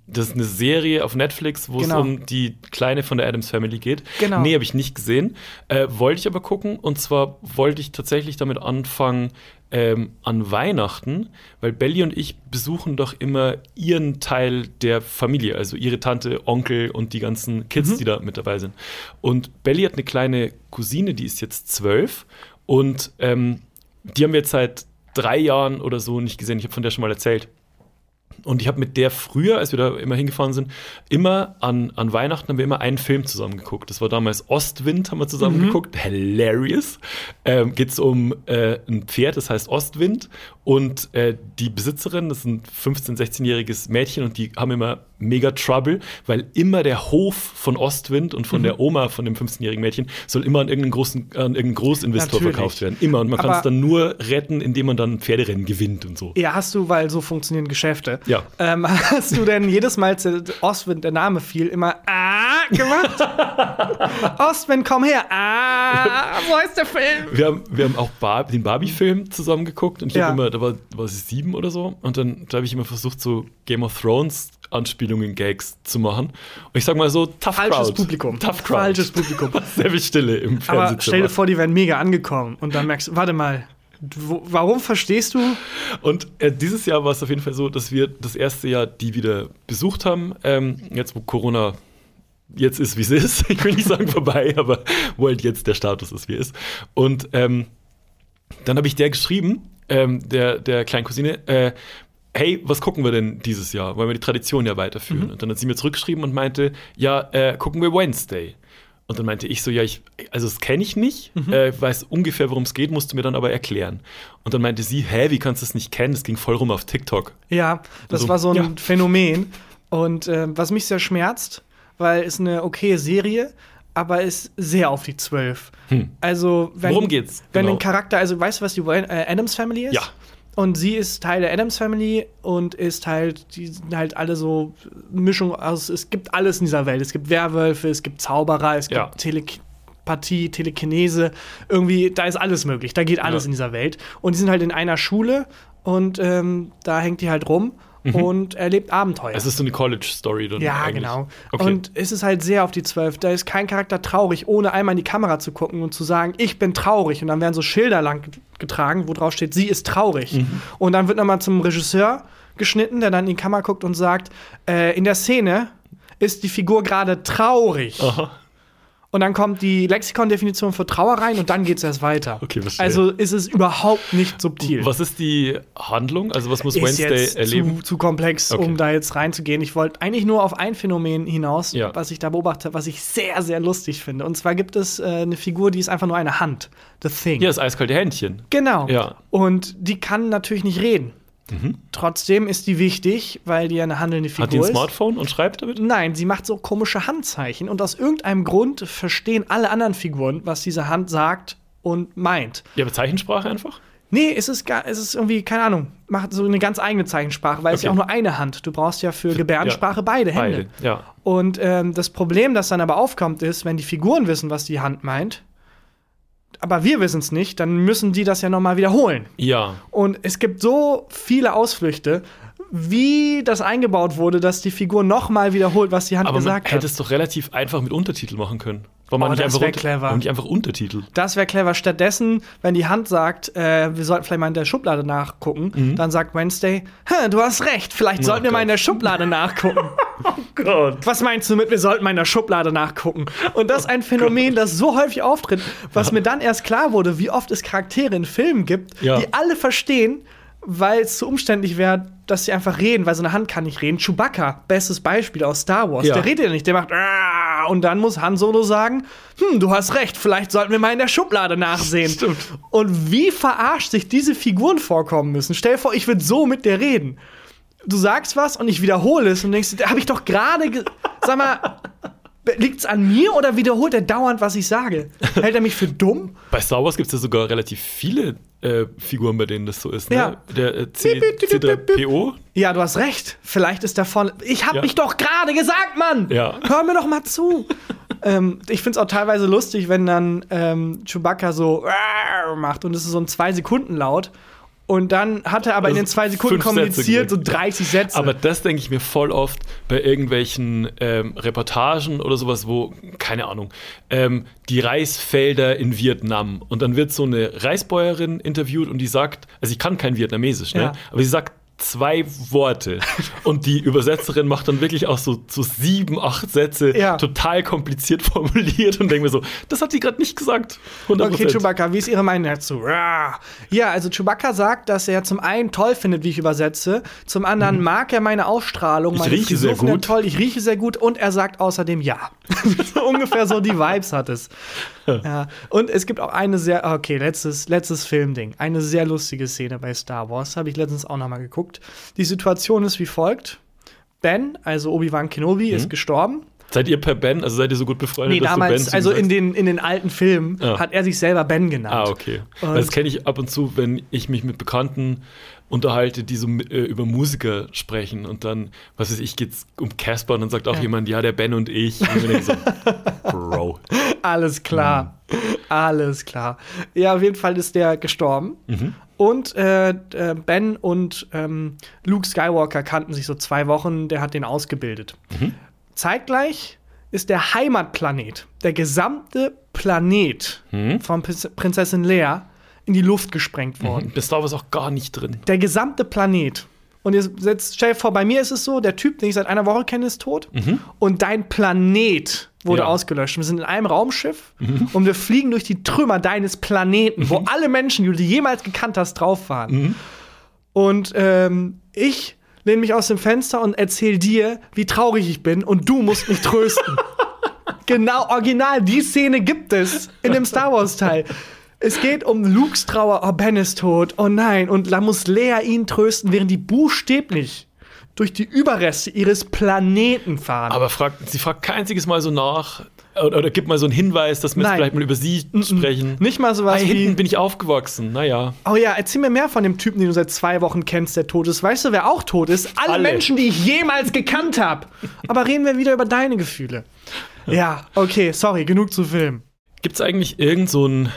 Das ist eine Serie auf Netflix, wo Genau. es um die Kleine von der Adams Family geht. Genau. Nee, habe ich nicht gesehen. Äh, wollte ich aber gucken. Und zwar wollte ich tatsächlich damit anfangen ähm, an Weihnachten, weil Belly und ich besuchen doch immer ihren Teil der Familie, also ihre Tante, Onkel und die ganzen Kids, die da mit dabei sind. Und Belly hat eine kleine Cousine, die ist jetzt zwölf. Und ähm, die haben wir jetzt seit drei Jahren oder so nicht gesehen. Ich habe von der schon mal erzählt. Und ich habe mit der früher, als wir da immer hingefahren sind, immer an, an Weihnachten haben wir immer einen Film zusammen geguckt. Das war damals Ostwind, haben wir zusammen Mhm. geguckt. Hilarious. Ähm, Geht es um äh, ein Pferd, das heißt Ostwind. Und äh, die Besitzerin, das ist ein 15-, 16-jähriges Mädchen und die haben immer mega Trouble, weil immer der Hof von Ostwind und von Mhm. der Oma von dem 15-jährigen Mädchen soll immer an irgendeinen, großen, an irgendeinen Großinvestor Natürlich. verkauft werden. Immer. Und man kann es dann nur retten, indem man dann Pferderennen gewinnt und so. Ja, hast du, weil so funktionieren Geschäfte. Ja. Ähm, hast du denn jedes Mal, als Ostwind der Name fiel, immer Ah gemacht? Ostwind, komm her. Ah, wo ist der Film? Wir haben, wir haben auch Bar den Barbie-Film zusammen geguckt und ich Ja. habe immer, da war, war sie sieben oder so, und dann da habe ich immer versucht, so Game of Thrones Anspielungen, Gags zu machen. Und ich sag mal so, tough Falsches crowd. Publikum. Tough crowd. Falsches Publikum. Sehr viel Stille im Aber stell dir vor, die wären mega angekommen. Und dann merkst du, warte mal, wo, warum verstehst du? Und äh, dieses Jahr war es auf jeden Fall so, dass wir das erste Jahr die wieder besucht haben, ähm, jetzt wo Corona jetzt ist, wie es ist. Ich will nicht sagen vorbei, aber wo halt jetzt der Status ist, wie er ist. Und ähm, dann habe ich der geschrieben, ähm, der, der kleinen Cousine, äh, hey, was gucken wir denn dieses Jahr? Wollen wir die Tradition ja weiterführen? Mhm. Und dann hat sie mir zurückgeschrieben und meinte, ja, äh, gucken wir Wednesday. Und dann meinte ich so, ja, ich, also das kenne ich nicht, Mhm. äh, weiß ungefähr, worum es geht, musst du mir dann aber erklären. Und dann meinte sie, hä, wie kannst du das nicht kennen? Das ging voll rum auf TikTok. Ja, das Also, war so ein ja. Phänomen. Und ähm, was mich sehr schmerzt, weil es eine okaye Serie, aber ist sehr auf die Zwölf. Also, wenn, Worum geht's? Wenn Genau. ein Charakter, also weißt du, was die äh, Adams Family ist? Ja. Und sie ist Teil der Adams Family und ist halt, die sind halt alle so Mischung aus, es gibt alles in dieser Welt. Es gibt Werwölfe, es gibt Zauberer, es Ja. gibt Telepathie, Telekinese. Irgendwie, da ist alles möglich. Da geht alles Ja. in dieser Welt. Und die sind halt in einer Schule und ähm, da hängt die halt rum und erlebt Abenteuer. Es ist so eine College-Story dann Ja, eigentlich. genau. Okay. Und es ist halt sehr auf die Zwölf. Da ist kein Charakter traurig, ohne einmal in die Kamera zu gucken und zu sagen, ich bin traurig. Und dann werden so Schilder lang getragen, wo drauf steht, sie ist traurig. Mhm. Und dann wird nochmal zum Regisseur geschnitten, der dann in die Kamera guckt und sagt, äh, in der Szene ist die Figur gerade traurig. Aha. Und dann kommt die Lexikon-Definition für Trauer rein und dann geht es erst weiter. Okay, verstehe. also ist es überhaupt nicht subtil. Was ist die Handlung? Also was muss ist Wednesday jetzt erleben? Zu, zu komplex, Okay. um da jetzt reinzugehen. Ich wollte eigentlich nur auf ein Phänomen hinaus, Ja. was ich da beobachte, was ich sehr, sehr lustig finde. Und zwar gibt es äh, eine Figur, die ist einfach nur eine Hand. The Thing. Ja, das eiskalte Händchen. Genau. Ja. Und die kann natürlich nicht reden. Trotzdem ist die wichtig, weil die eine handelnde Figur Hat die ein ist. Smartphone und schreibt damit? Nein, sie macht so komische Handzeichen und aus irgendeinem Grund verstehen alle anderen Figuren, was diese Hand sagt und meint. Ja, aber Zeichensprache einfach? Nee, es ist, gar, es ist irgendwie, keine Ahnung, macht so eine ganz eigene Zeichensprache, weil es Okay. ja auch nur eine Hand. Du brauchst ja für Gebärdensprache beide Hände. Beide, ja. Und ähm, das Problem, das dann aber aufkommt, ist, wenn die Figuren wissen, was die Hand meint, aber wir wissen es nicht, dann müssen die das ja nochmal wiederholen. Ja. Und es gibt so viele Ausflüchte, wie das eingebaut wurde, dass die Figur nochmal wiederholt, was die Hand Aber man gesagt hätte hat. es doch relativ einfach mit Untertitel machen können. Warum man Oh, nicht das einfach, wär unter- clever. warum nicht einfach Untertitel? Das wäre clever. Stattdessen, wenn die Hand sagt, äh, wir sollten vielleicht mal in der Schublade nachgucken, dann sagt Wednesday, "Hä, du hast recht, vielleicht Mhm. Oh sollten wir mal Gott. in der Schublade nachgucken. Gott. Was meinst du mit, wir sollten mal in der Schublade nachgucken? Und das ist ein Phänomen, das so häufig auftritt, was mir dann erst klar wurde, wie oft es Charaktere in Filmen gibt, Ja. die alle verstehen, weil es zu umständlich wäre, dass sie einfach reden, weil so eine Hand kann nicht reden. Chewbacca, bestes Beispiel aus Star Wars, Ja. der redet ja nicht, der macht "Ah", und dann muss Han Solo sagen, hm, du hast recht, vielleicht sollten wir mal in der Schublade nachsehen. Stimmt. Und wie verarscht sich diese Figuren vorkommen müssen. Stell dir vor, ich würde so mit dir reden. Du sagst was und ich wiederhole es und denkst, habe ich doch gerade, ge- sag mal, liegt's an mir oder wiederholt er dauernd, was ich sage? Hält er mich für dumm? Bei Star Wars gibt es ja sogar relativ viele äh, Figuren, bei denen das so ist. Ne? Ja. Der äh, C bip. C3PO. Ja, du hast recht. Vielleicht ist davon. Ich hab Ja. mich doch gerade gesagt, Mann! Ja. Hör mir doch mal zu. ähm, ich find's auch teilweise lustig, wenn dann ähm, Chewbacca so macht und es ist so ein zwei Sekunden laut. Und dann hat er aber in Also den zwei Sekunden kommuniziert so gesagt. 30 Sätze. Aber das denke ich mir voll oft bei irgendwelchen ähm, Reportagen oder sowas, wo, keine Ahnung, ähm, die Reisfelder in Vietnam. Und dann wird so eine Reisbäuerin interviewt und die sagt, also ich kann kein Vietnamesisch, ne? Ja. aber sie sagt zwei Worte. und die Übersetzerin macht dann wirklich auch so, so sieben, acht Sätze Ja. total kompliziert formuliert und denke mir so, das hat sie gerade nicht gesagt. 100%. Okay, Chewbacca, wie ist Ihre Meinung dazu? Ja, also Chewbacca sagt, dass er zum einen toll findet, wie ich übersetze, zum anderen mag er meine Ausstrahlung, Mhm. Ich meine rieche sehr gut. toll, ich rieche sehr gut und er sagt außerdem ja. so ungefähr so die Vibes hat es. Ja. Und es gibt auch eine sehr, okay, letztes, letztes Filmding, eine sehr lustige Szene bei Star Wars, habe ich letztens auch noch mal geguckt. Die Situation ist wie folgt. Ben, also Obi-Wan Kenobi, Mhm. ist gestorben. Seid ihr per Ben, also seid ihr so gut befreundet, Nee, dass damals, du Ben also in den, in den alten Filmen Ja. hat er sich selber Ben genannt. Ah, okay. Und- das kenne ich ab und zu, wenn ich mich mit Bekannten unterhalte, die so äh, über Musiker sprechen und dann, was weiß ich, geht's um Casper und dann sagt auch Ja. jemand, ja, der Ben und ich. Und so, Bro. Alles klar. Alles klar. Ja, auf jeden Fall ist der gestorben. Mhm. Und äh, äh, Ben und ähm, Luke Skywalker kannten sich so zwei Wochen, der hat den ausgebildet. Mhm. Zeitgleich ist der Heimatplanet, der gesamte Planet Mhm. von Prinz- Prinzessin Leia in die Luft gesprengt worden. Das Star Wars auch gar nicht drin. Der gesamte Planet. Und jetzt, jetzt stell dir vor, bei mir ist es so, der Typ, den ich seit einer Woche kenne, ist tot. Und dein Planet wurde Mhm. Ja. Mhm. ausgelöscht. Wir sind in einem Raumschiff und wir fliegen durch die Trümmer deines Planeten, wo alle Menschen, die du jemals gekannt hast, drauf waren. Mhm. Und ähm, ich lehne mich aus dem Fenster und erzähle dir, wie traurig ich bin und du musst mich trösten. genau, original, die Szene gibt es in dem Star Wars-Teil. Es geht um Lukes Trauer, oh, Ben ist tot, oh nein. Und da muss Lea ihn trösten, während die buchstäblich durch die Überreste ihres Planeten fahren. Aber fragt, sie fragt kein einziges Mal so nach oder, oder gibt mal so einen Hinweis, dass wir jetzt vielleicht mal über sie sprechen. Nicht mal Ah, sowas hinten wie. bin ich aufgewachsen. Naja. Oh ja, erzähl mir mehr von dem Typen, den du seit zwei Wochen kennst, der tot ist. Weißt du, wer auch tot ist? Alle, Alle. Menschen, die ich jemals gekannt habe. Aber reden wir wieder über deine Gefühle. Ja, okay, sorry, genug zu Film. Gibt es eigentlich irgend so einen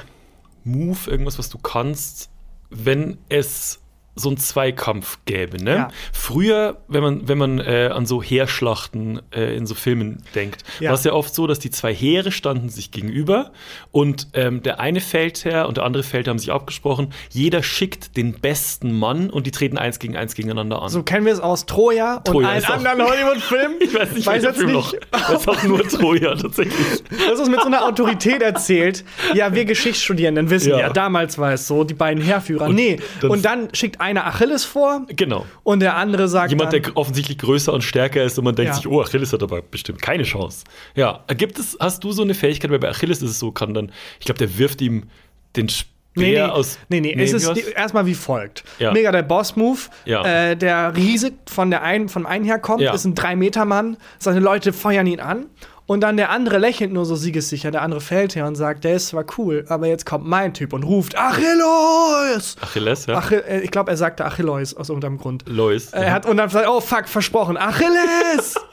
Move, irgendwas, was du kannst, wenn es so einen Zweikampf gäbe, ne? Ja. Früher, wenn man, wenn man äh, an so Heerschlachten äh, in so Filmen denkt, Ja. war es ja oft so, dass die zwei Heere standen sich gegenüber und ähm, der eine Feldherr und der andere Feldherr haben sich abgesprochen, jeder schickt den besten Mann und die treten eins gegen eins gegeneinander an. So kennen wir es aus Troja und Troja allen ist auch- anderen Hollywood-Filmen. ich weiß nicht, Weiß welcher jetzt Film nicht. noch. Das ist auch nur Troja tatsächlich. Das ist mit so einer Autorität erzählt. Ja, wir Geschichtsstudierenden wissen ja, Ja. damals war es so, die beiden Heerführer. Und nee, und dann schickt einer Achilles vor Genau. und der andere sagt Jemand, dann, der offensichtlich größer und stärker ist und man denkt Ja. sich, oh, Achilles hat aber bestimmt keine Chance. Ja, gibt es, hast du so eine Fähigkeit, weil bei Achilles ist es so, kann dann, ich glaube, der wirft ihm den, Sch- Nee, nee, aus. nee, nee, es wie ist erstmal wie folgt. Ja. Mega der Boss-Move. Ja. Äh, der Riese von der einen, vom einen herkommt, Ja. ist ein 3-Meter-Mann. Seine Leute feuern ihn an. Und dann der andere lächelt nur so siegessicher. Der andere fällt her und sagt, der ist zwar cool, aber jetzt kommt mein Typ und ruft Achilles! Achilles, ja. Achill äh, ich glaube, er sagte Achilles aus irgendeinem Grund. Lois. Er hat und dann gesagt, oh fuck, versprochen, Achilles!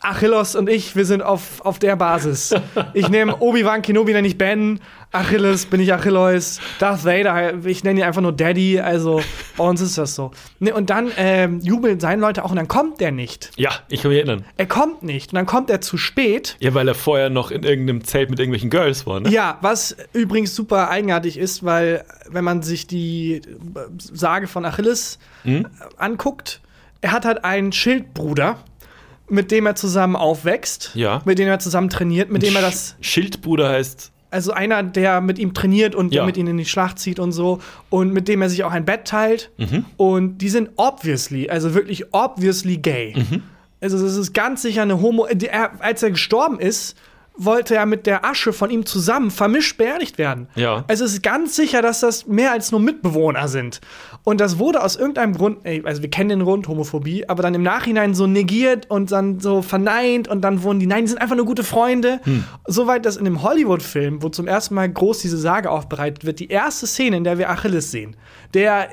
Achilles und ich, wir sind auf, auf der Basis. Ich nehme Obi-Wan Kenobi, nenne ich Ben. Achilles bin ich Achilles. Darth Vader, ich nenne ihn einfach nur Daddy. Also bei uns ist das so. Ne, und dann ähm, jubeln seine Leute auch und dann kommt der nicht. ja, ich kann mich erinnern. Er kommt nicht und dann kommt er zu spät. Ja, weil er vorher noch in irgendeinem Zelt mit irgendwelchen Girls war, ne? Ja, was übrigens super eigenartig ist, weil wenn man sich die Sage von Achilles Hm? äh, anguckt, er hat halt einen Schildbruder, mit dem er zusammen aufwächst, Ja. mit dem er zusammen trainiert, mit dem er das, Sch- Schildbruder heißt. Also einer, der mit ihm trainiert und der Ja. mit ihm in die Schlacht zieht und so und mit dem er sich auch ein Bett teilt Mhm. und die sind obviously, also wirklich obviously gay. Mhm. Also das ist ganz sicher eine Homo. Er, als er gestorben ist, wollte er mit der Asche von ihm zusammen vermischt beerdigt werden. Ja. Also es ist ganz sicher, dass das mehr als nur Mitbewohner sind. Und das wurde aus irgendeinem Grund, ey, also wir kennen den Grund, Homophobie, aber dann im Nachhinein so negiert und dann so verneint und dann wurden die, nein, die sind einfach nur gute Freunde. Soweit, dass in dem Hollywood-Film, wo zum ersten Mal groß diese Sage aufbereitet wird, die erste Szene, in der wir Achilles sehen, der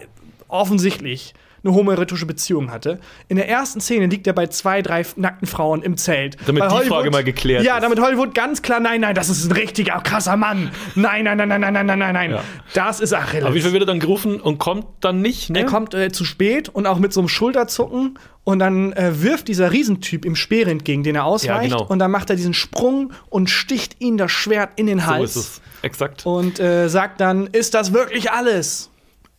offensichtlich eine homoerotische Beziehung hatte. In der ersten Szene liegt er bei zwei, drei nackten Frauen im Zelt. Damit Weil die Hollywood, Frage mal geklärt Ja, damit Hollywood ganz klar, nein, nein, das ist ein richtiger, krasser Mann. Nein, nein, nein, nein, nein, nein, nein, nein. nein. Ja. Das ist Achilles. Aber wie viel wird er dann gerufen und kommt dann nicht? Ne? Er kommt äh, zu spät und auch mit so einem Schulterzucken und dann äh, wirft dieser Riesentyp ihm Speer entgegen, den er ausweicht. Ja, genau. Und dann macht er diesen Sprung und sticht ihm das Schwert in den Hals. So ist es. Exakt. Und äh, sagt dann, ist das wirklich alles?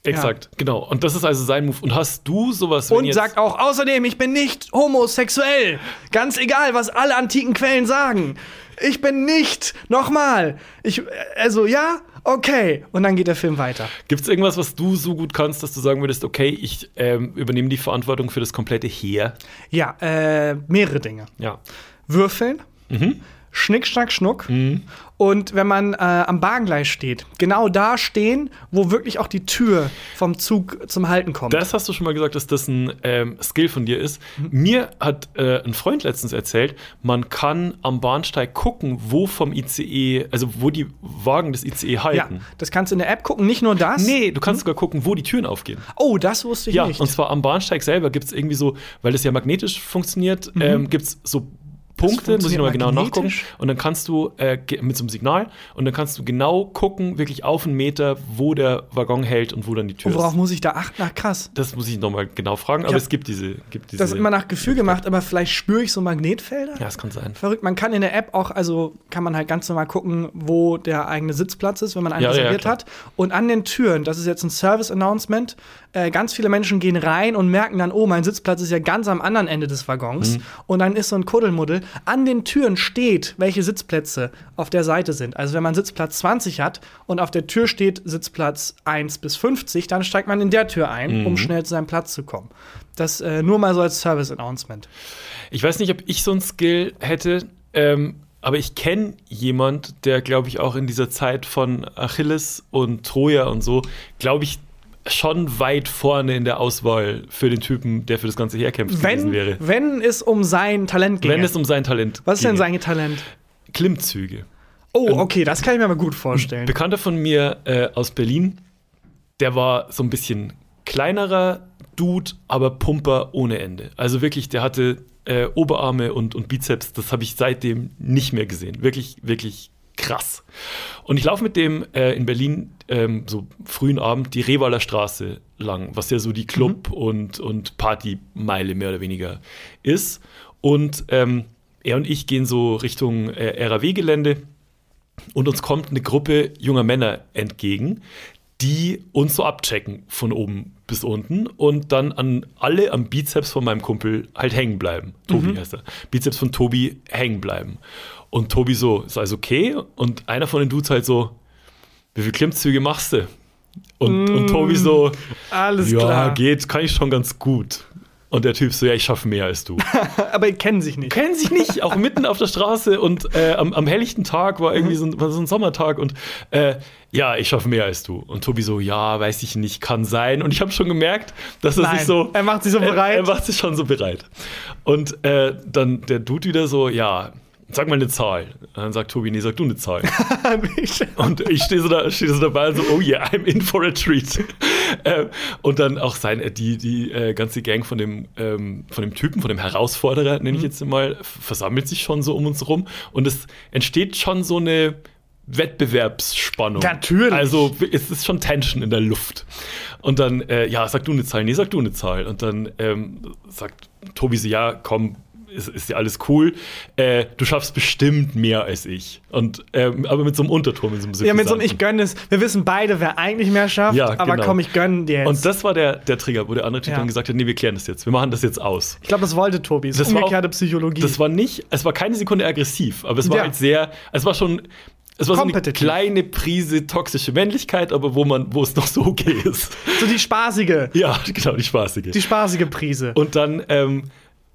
Exakt, genau. Und das ist also sein Move. Und hast du sowas, Und sagt auch, außerdem, ich bin nicht homosexuell. Ganz egal, was alle antiken Quellen sagen. Ich bin nicht, nochmal. Ich, also ja, okay. Und dann geht der Film weiter. Gibt es irgendwas, was du so gut kannst, dass du sagen würdest, okay, ich ähm, übernehme die Verantwortung für das komplette Heer? Ja, äh, mehrere Dinge. Ja. Würfeln, Schnick, Schnack, Schnuck. Und wenn man äh, am Bahngleis steht, genau da stehen, wo wirklich auch die Tür vom Zug zum Halten kommt. Das hast du schon mal gesagt, dass das ein ähm, Skill von dir ist. Mhm. Mir hat äh, ein Freund letztens erzählt, man kann am Bahnsteig gucken, wo vom ICE, also wo die Wagen des ICE ja, halten. das kannst du in der App gucken. Nicht nur das. Nee, du kannst sogar gucken, wo die Türen aufgehen. Oh, das wusste ich Ja, nicht. und zwar am Bahnsteig selber gibt es irgendwie so, weil das ja magnetisch funktioniert, ähm, gibt es so Punkte, muss ich nochmal genau nachgucken. Und dann kannst du äh, mit so einem Signal und dann kannst du genau gucken, wirklich auf einen Meter, wo der Waggon hält und wo dann die Tür Und worauf ist. muss ich da achten? Ach, krass. Das muss ich nochmal genau fragen, aber es gibt diese, gibt diese. Das ist immer nach Gefühl gemacht, aber vielleicht spüre ich so Magnetfelder. ja, es kann sein. Verrückt, man kann in der App auch, also kann man halt ganz normal gucken, wo der eigene Sitzplatz ist, wenn man einen Ja, ja, reserviert klar. hat. Und an den Türen, das ist jetzt ein Service-Announcement, äh, ganz viele Menschen gehen rein und merken dann, oh, mein Sitzplatz ist ja ganz am anderen Ende des Waggons. Mhm. Und dann ist so ein Kuddelmuddel. An den Türen steht, welche Sitzplätze auf der Seite sind. Also wenn man Sitzplatz 20 hat und auf der Tür steht Sitzplatz 1 bis 50, dann steigt man in der Tür ein, Mhm. um schnell zu seinem Platz zu kommen. Das äh, nur mal so als Service-Announcement. Ich weiß nicht, ob ich so ein Skill hätte, ähm, aber ich kenne jemand, der, glaube ich, auch in dieser Zeit von Achilles und Troja und so, glaube ich, schon weit vorne in der Auswahl für den Typen, der für das Ganze herkämpft gewesen Wenn, wäre. wenn es um sein Talent geht. Wenn es um sein Talent Was ist denn sein Talent? Klimmzüge. Oh, okay, das kann ich mir aber gut vorstellen. Bekannter von mir äh, aus Berlin, der war so ein bisschen kleinerer Dude, aber Pumper ohne Ende. Also wirklich, der hatte äh, Oberarme und, und Bizeps, das habe ich seitdem nicht mehr gesehen. Wirklich, wirklich krass. Und ich laufe mit dem äh, in Berlin ähm, so frühen Abend die Revaler Straße lang, was ja so die Club- und, und Partymeile mehr oder weniger ist. Und ähm, er und ich gehen so Richtung äh, RAW-Gelände und uns kommt eine Gruppe junger Männer entgegen, die uns so abchecken von oben bis unten und dann an alle am Bizeps von meinem Kumpel halt hängen bleiben. Tobi heißt er. Bizeps von Tobi hängen bleiben. Und Tobi so, ist alles okay? Und einer von den Dudes halt so, wie viele Klimmzüge machst du? Und, und Tobi so, Alles ja, klar. geht, kann ich schon ganz gut. Und der Typ so, ja, ich schaffe mehr als du. Aber kennen sich nicht. Kennen sich nicht, auch mitten auf der Straße und äh, am, am helllichten Tag war irgendwie so ein, so ein Sommertag und äh, ja, ich schaffe mehr als du. Und Tobi so, ja, weiß ich nicht, kann sein. Und ich habe schon gemerkt, dass er Nein, sich so. er macht sich so bereit. Er, er macht sich schon so bereit. Und äh, dann der Dude wieder so, ja, sag mal eine Zahl. Und dann sagt Tobi, nee, sag du eine Zahl. Und ich stehe so, da, steh so dabei und so, oh yeah, I'm in for a treat. ähm, und dann auch sein, äh, die, die äh, ganze Gang von dem, ähm, von dem Typen, von dem Herausforderer, nenne ich jetzt mal, versammelt sich schon so um uns rum. Und es entsteht schon so eine Wettbewerbsspannung. Natürlich. Also es ist schon Tension in der Luft. Und dann, äh, ja, sag du eine Zahl, nee, sag du eine Zahl. Und dann ähm, sagt Tobi so, ja, komm, ist, ist ja alles cool. Äh, du schaffst bestimmt mehr als ich. Und ähm, aber mit so einem Unterton, mit so einem Ja, mit so einem. Ich gönne es. Wir wissen beide, wer eigentlich mehr schafft, Ja, aber genau. komm, ich gönne dir jetzt. Und das war der, der Trigger, wo der andere Typ Ja. dann gesagt hat, nee, wir klären das jetzt. Wir machen das jetzt aus. ich glaube, das wollte Tobi. Das Das war auch- Psychologie. Das war nicht, es war keine Sekunde aggressiv, aber es war Ja. halt sehr, es war schon, es war so eine kleine Prise toxische Männlichkeit, aber wo man, wo es noch so okay ist. so die spaßige, ja, genau, die spaßige. die spaßige Prise. Und dann ähm,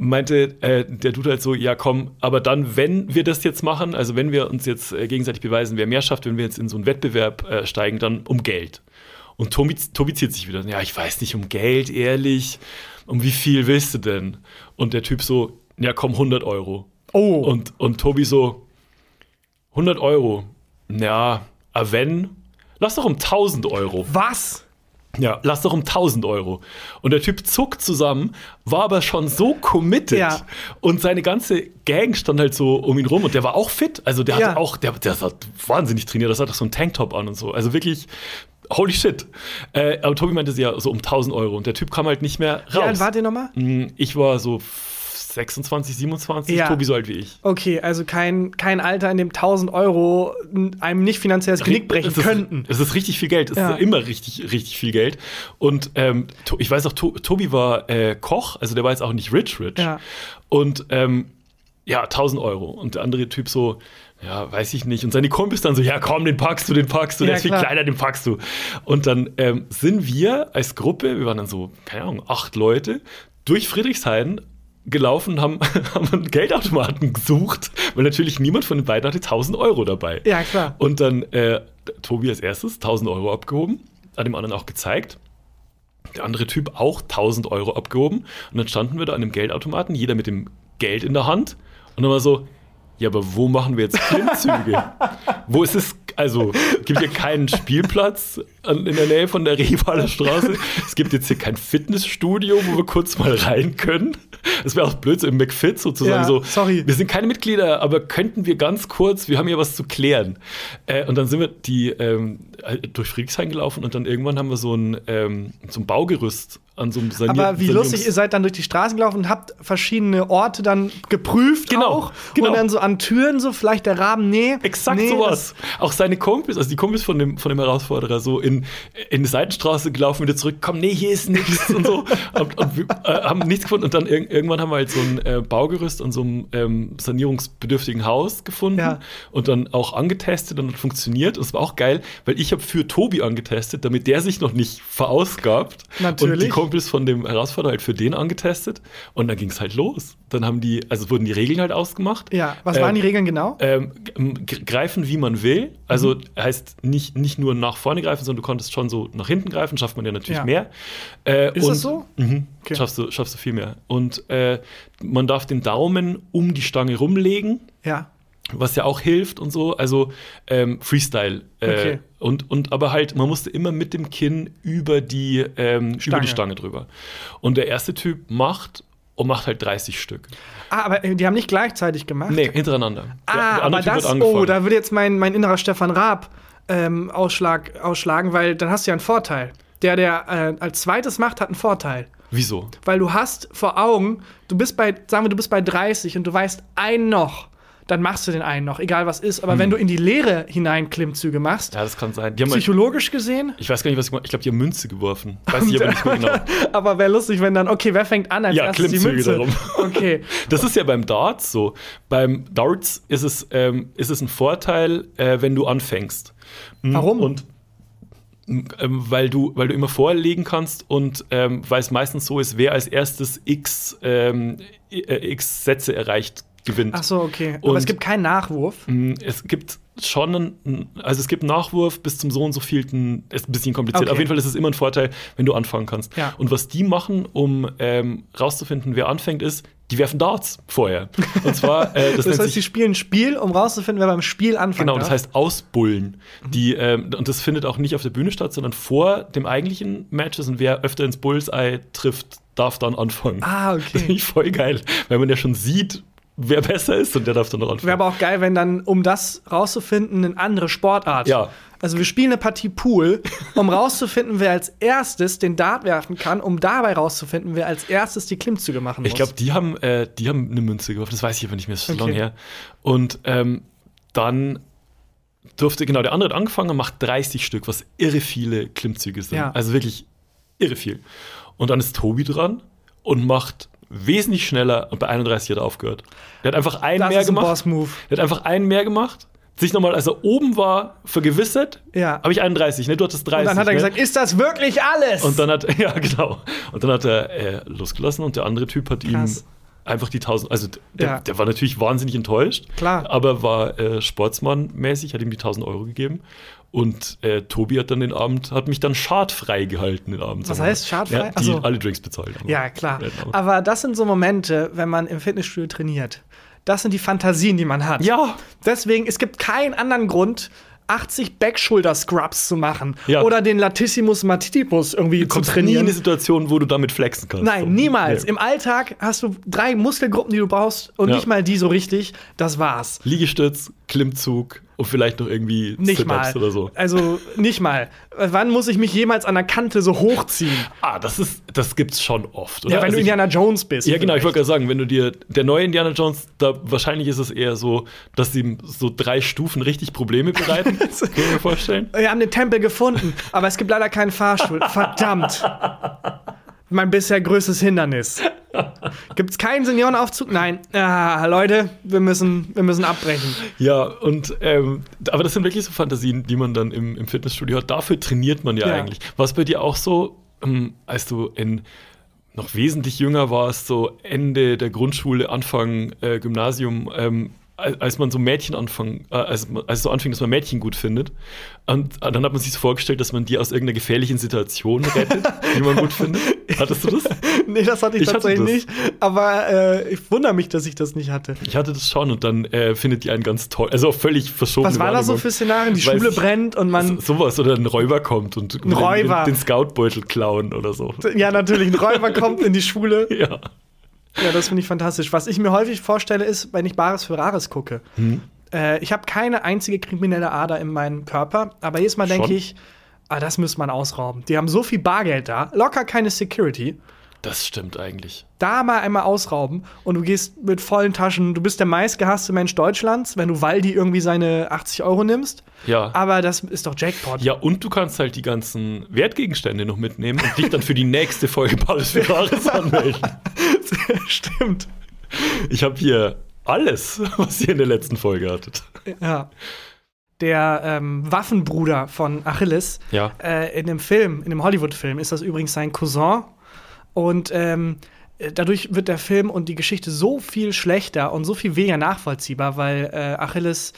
meinte äh, der Dude halt so, ja komm, aber dann, wenn wir das jetzt machen, also wenn wir uns jetzt äh, gegenseitig beweisen, wer mehr schafft, wenn wir jetzt in so einen Wettbewerb äh, steigen, dann um Geld. Und Tobi, Tobi zieht sich wieder, ja, ich weiß nicht, um Geld, ehrlich, um wie viel willst du denn? Und der Typ so, ja komm, 100 Euro. oh, Und, und Tobi so, 100 Euro, ja, aber wenn, lass doch um 1000 Euro. was? Ja, lass doch um 1000 Euro. Und der Typ zuckt zusammen, war aber schon so committed. Ja. Und seine ganze Gang stand halt so um ihn rum und der war auch fit. Also der Ja. hatte auch, der, der sah wahnsinnig trainiert, das hat doch so einen Tanktop an und so. Also wirklich, holy shit. Äh, aber Tobi meinte sie ja so um 1000 Euro und der Typ kam halt nicht mehr raus. Wie alt wart ihr nochmal? Mm, Ich war so 26, 27, Ja. Tobi so alt wie ich. Okay, also kein, kein Alter, in dem 1000 Euro einem nicht finanzielles Genick brechen es ist, könnten. Es ist richtig viel Geld. Es Ja. ist immer richtig, richtig viel Geld. Und ähm, ich weiß auch, to Tobi war äh, Koch, also der war jetzt auch nicht rich, rich. Ja. Und ähm, ja, 1000 Euro. Und der andere Typ so, ja, weiß ich nicht. Und seine Kumpels dann so, ja, komm, den packst du, den packst du, der Ja, ist viel klar. kleiner, den packst du. Und dann ähm, sind wir als Gruppe, wir waren dann so, keine Ahnung, acht Leute, durch Friedrichshain gelaufen, haben, haben einen Geldautomaten gesucht, weil natürlich niemand von den beiden hatte 1000 Euro dabei. Ja, klar. Und dann äh, Tobi als erstes 1000 Euro abgehoben, hat dem anderen auch gezeigt. Der andere Typ auch 1000 Euro abgehoben. Und dann standen wir da an dem Geldautomaten, jeder mit dem Geld in der Hand. Und dann war so, ja, aber wo machen wir jetzt Klimmzüge? wo ist es, also, gibt hier keinen Spielplatz an, in der Nähe von der Revaler Straße? Es gibt jetzt hier kein Fitnessstudio, wo wir kurz mal rein können. Das wäre auch blöd, so im McFit sozusagen Ja, so. sorry. Wir sind keine Mitglieder, aber könnten wir ganz kurz, wir haben hier was zu klären. Äh, und dann sind wir die ähm, durch Friedrichshain gelaufen und dann irgendwann haben wir so ein, ähm, so ein Baugerüst an so einem Sanier Aber wie Sanierungs- lustig, ihr seid dann durch die Straßen gelaufen und habt verschiedene Orte dann geprüft Genau, auch. genau. Und dann so an Türen so vielleicht der Rahmen, nee. Exakt nee, sowas. Auch seine Kumpels, also die Kumpels von dem, von dem Herausforderer, so in, in eine Seitenstraße gelaufen, wieder zurück, komm, nee, hier ist nichts und so. Und, und wir, äh, haben nichts gefunden. Und dann irg irgendwann haben wir halt so ein äh, Baugerüst an so einem ähm, sanierungsbedürftigen Haus gefunden Ja. und dann auch angetestet und hat funktioniert. Und es war auch geil, weil ich habe für Tobi angetestet, damit der sich noch nicht verausgabt. Und die Natürlich. Kumpels von dem Herausforderer halt für den angetestet. Und dann ging es halt los. Dann haben die, also wurden die Regeln halt ausgemacht. Ja, was Ähm, waren die Regeln genau? Ähm, greifen, wie man will. Also Mhm. heißt nicht, nicht nur nach vorne greifen, sondern du konntest schon so nach hinten greifen, schafft man ja natürlich Ja. mehr. Äh, Ist und, das so? Mhm, Okay. schaffst, du, schaffst du viel mehr. Und äh, man darf den Daumen um die Stange rumlegen, Ja. Was ja auch hilft und so. Also ähm, Freestyle. Äh, Okay. und, und aber halt, man musste immer mit dem Kinn über die, ähm, über Stange. die Stange drüber. Und der erste Typ macht und macht halt 30 Stück. Ah, aber äh, die haben nicht gleichzeitig gemacht. Nee, hintereinander. Der- Ah, der aber Typ hat das, oh, da würde jetzt mein, mein innerer Stefan Raab ähm, Ausschlag, ausschlagen, weil dann hast du ja einen Vorteil. Der, der äh, als zweites macht, hat einen Vorteil. Wieso? Weil du hast vor Augen, du bist bei, sagen wir, du bist bei 30 und du weißt ein noch, dann machst du den einen noch, egal was ist. Aber wenn du in die Leere hinein Klimmzüge machst, Ja, das kann sein. Die haben psychologisch gesehen, ich weiß gar nicht, was ich gemacht Ich glaube, die haben Münze geworfen. Weiß ich aber nicht mehr genau. aber wäre lustig, wenn dann, okay, wer fängt an als Ja, erstes die Klimmzüge Münze? darum. Okay. Das ist ja beim Darts so. Beim Darts ist es, ähm, ist es ein Vorteil, äh, wenn du anfängst. Mhm. Warum? Und ähm, weil, du, weil du immer vorlegen kannst und ähm, weil es meistens so ist, wer als erstes x, ähm, äh, x Sätze erreicht, gewinnt. Ach so, okay. Aber Und- es gibt keinen Nachwurf. Mm, Es gibt schon einen, also es gibt Nachwurf bis zum so und so vielten, ist ein bisschen kompliziert. Okay. Auf jeden Fall ist es immer ein Vorteil, wenn du anfangen kannst. Ja. Und was die machen, um ähm, rauszufinden, wer anfängt, ist, die werfen Darts vorher. Und zwar, äh, das, Das, nennt heißt, die spielen ein Spiel, um rauszufinden, wer beim Spiel anfängt. Genau, das heißt Ausbullen. Die, ähm, und das findet auch nicht auf der Bühne statt, sondern vor dem eigentlichen Matches. Und wer öfter ins Bullseye trifft, darf dann anfangen. Ah, Das finde okay. ich voll geil, weil man ja schon sieht, wer besser ist und der darf dann noch anfangen. Wäre aber auch geil, wenn dann, um das rauszufinden, eine andere Sportart. Ja. Also wir spielen eine Partie Pool, um rauszufinden, wer als erstes den Dart werfen kann, um dabei rauszufinden, wer als erstes die Klimmzüge machen muss. Ich glaube, die haben, äh, die haben eine Münze geworfen, das weiß ich aber nicht mehr, das ist schon Okay. lange her. Und ähm, dann durfte, genau, der andere hat angefangen und macht 30 Stück, was irre viele Klimmzüge sind. Ja. Also wirklich irre viel. Und dann ist Tobi dran und macht wesentlich schneller und bei 31 hat er aufgehört. Der hat einfach einen das mehr ist ein gemacht. Boss-Move. Der hat einfach einen mehr gemacht. Sich nochmal, als er oben war, vergewissert. Ja. Habe ich 31, ne? Du hattest 30. Und dann hat er ne? gesagt, ist das wirklich alles? Und dann hat ja genau. Und dann hat er äh, losgelassen und der andere Typ hat Krass. ihm einfach die 1000. Also der, Ja. der war natürlich wahnsinnig enttäuscht. Klar. Aber war äh, Sportsmann-mäßig, hat ihm die 1000 Euro gegeben. Und äh, Tobi hat dann den Abend, hat mich dann schadfrei gehalten den Abend. Was heißt schadfrei? Ja, die Ach so. alle Drinks bezahlt. Ja, klar. Genau. Aber das sind so Momente, wenn man im Fitnessstudio trainiert. Das sind die Fantasien, die man hat. Ja. Deswegen, es gibt keinen anderen Grund, 80 Backshoulder-Scrubs zu machen Ja. oder den Latissimus Matitibus irgendwie Du zu kommst nie in trainieren. eine Situation, wo du damit flexen kannst. So. Nein, niemals. Nee. Im Alltag hast du drei Muskelgruppen, die du brauchst und Ja. nicht mal die so richtig. Das war's. Liegestütz, Klimmzug und vielleicht noch irgendwie Nicht mal. oder so. Also nicht mal. Wann muss ich mich jemals an der Kante so hochziehen? Ah, das ist, das gibt's schon oft, oder? Ja, wenn Also du ich- Indiana Jones bist. Ja, genau, ich vielleicht. wollte gerade sagen, wenn du dir der neue Indiana Jones, da wahrscheinlich ist es eher so, dass ihm so drei Stufen richtig Probleme bereiten. Kann ich mir vorstellen. Wir haben den Tempel gefunden, aber es gibt leider keinen Fahrstuhl. Verdammt. Mein bisher größtes Hindernis. Gibt's keinen Seniorenaufzug? Nein. Ah, Leute, wir müssen, wir müssen abbrechen. Ja, und ähm, aber das sind wirklich so Fantasien, die man dann im, im Fitnessstudio hat. Dafür trainiert man ja, Ja. eigentlich. War es bei dir auch so, ähm, als du in noch wesentlich jünger warst, so Ende der Grundschule, Anfang äh, Gymnasium, ähm, als man so Mädchen anfangen, äh, als, als es so anfing, dass man Mädchen gut findet. Und äh, dann hat man sich so vorgestellt, dass man die aus irgendeiner gefährlichen Situation rettet, die man gut findet. Hattest du das? Nee, das hatte ich, Ich hatte tatsächlich das. nicht. Aber äh, ich wundere mich, dass ich das nicht hatte. Ich hatte das schon und dann äh, findet die einen ganz toll. Also völlig verschobene Was war das so für Szenarien? Die Schule ich. brennt und man. So- sowas oder ein Räuber kommt und den, Räuber. den, den Scoutbeutel klauen oder so. Ja, natürlich, ein Räuber kommt in die Schule. Ja. Ja, das finde ich fantastisch. Was ich mir häufig vorstelle, ist, wenn ich Bares für Rares gucke. Hm. Äh, ich habe keine einzige kriminelle Ader in meinem Körper, aber jedes Mal denke ich, ah, das müsste man ausrauben. Die haben so viel Bargeld da, locker keine Security. Das stimmt eigentlich. Da mal einmal ausrauben und du gehst mit vollen Taschen. Du bist der meistgehasste Mensch Deutschlands, wenn du Waldi irgendwie seine 80 Euro nimmst. Ja. Aber das ist doch Jackpot. Ja, und du kannst halt die ganzen Wertgegenstände noch mitnehmen und dich dann für die nächste Folge Paris für Rares anmelden. Stimmt. Ich habe hier alles, was ihr in der letzten Folge hattet. Ja. Der ähm, Waffenbruder von Achilles Ja. äh, in dem Film, in dem Hollywood-Film, ist das übrigens sein Cousin. Und ähm, äh, dadurch wird der Film und die Geschichte so viel schlechter und so viel weniger nachvollziehbar, weil äh, Achilles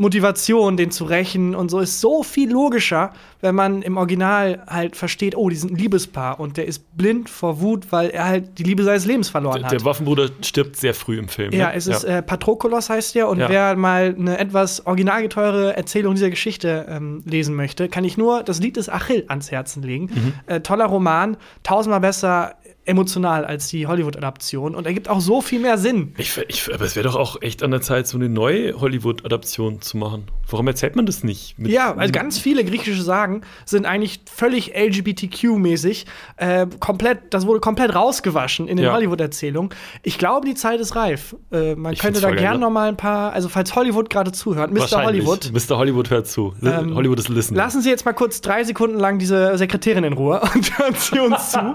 Motivation, den zu rächen und so ist so viel logischer, wenn man im Original halt versteht, oh, die sind ein Liebespaar und der ist blind vor Wut, weil er halt die Liebe seines Lebens verloren Der, hat. der Waffenbruder stirbt sehr früh im Film. Ja, ne? es ist Äh, Patroklos heißt der und Ja. wer mal eine etwas originalgeteure Erzählung dieser Geschichte ähm, lesen möchte, kann ich nur das Lied des Achill ans Herzen legen. Mhm. Äh, toller Roman, tausendmal besser emotional als die Hollywood-Adaption und ergibt auch so viel mehr Sinn. Ich, ich, aber es wäre doch auch echt an der Zeit, so eine neue Hollywood-Adaption zu machen. Warum erzählt man das nicht? Ja, also ganz viele griechische Sagen sind eigentlich völlig LGBTQ-mäßig. Äh, komplett, das wurde komplett rausgewaschen in den Ja. Hollywood-Erzählungen. Ich glaube, die Zeit ist reif. Äh, man Ich könnte da geil, gern noch mal ein paar, also falls Hollywood gerade zuhört, Mr. Hollywood. Mr. Hollywood hört zu. Ähm, Hollywood ist listening. Lassen Sie jetzt mal kurz drei Sekunden lang diese Sekretärin in Ruhe und hören Sie uns zu.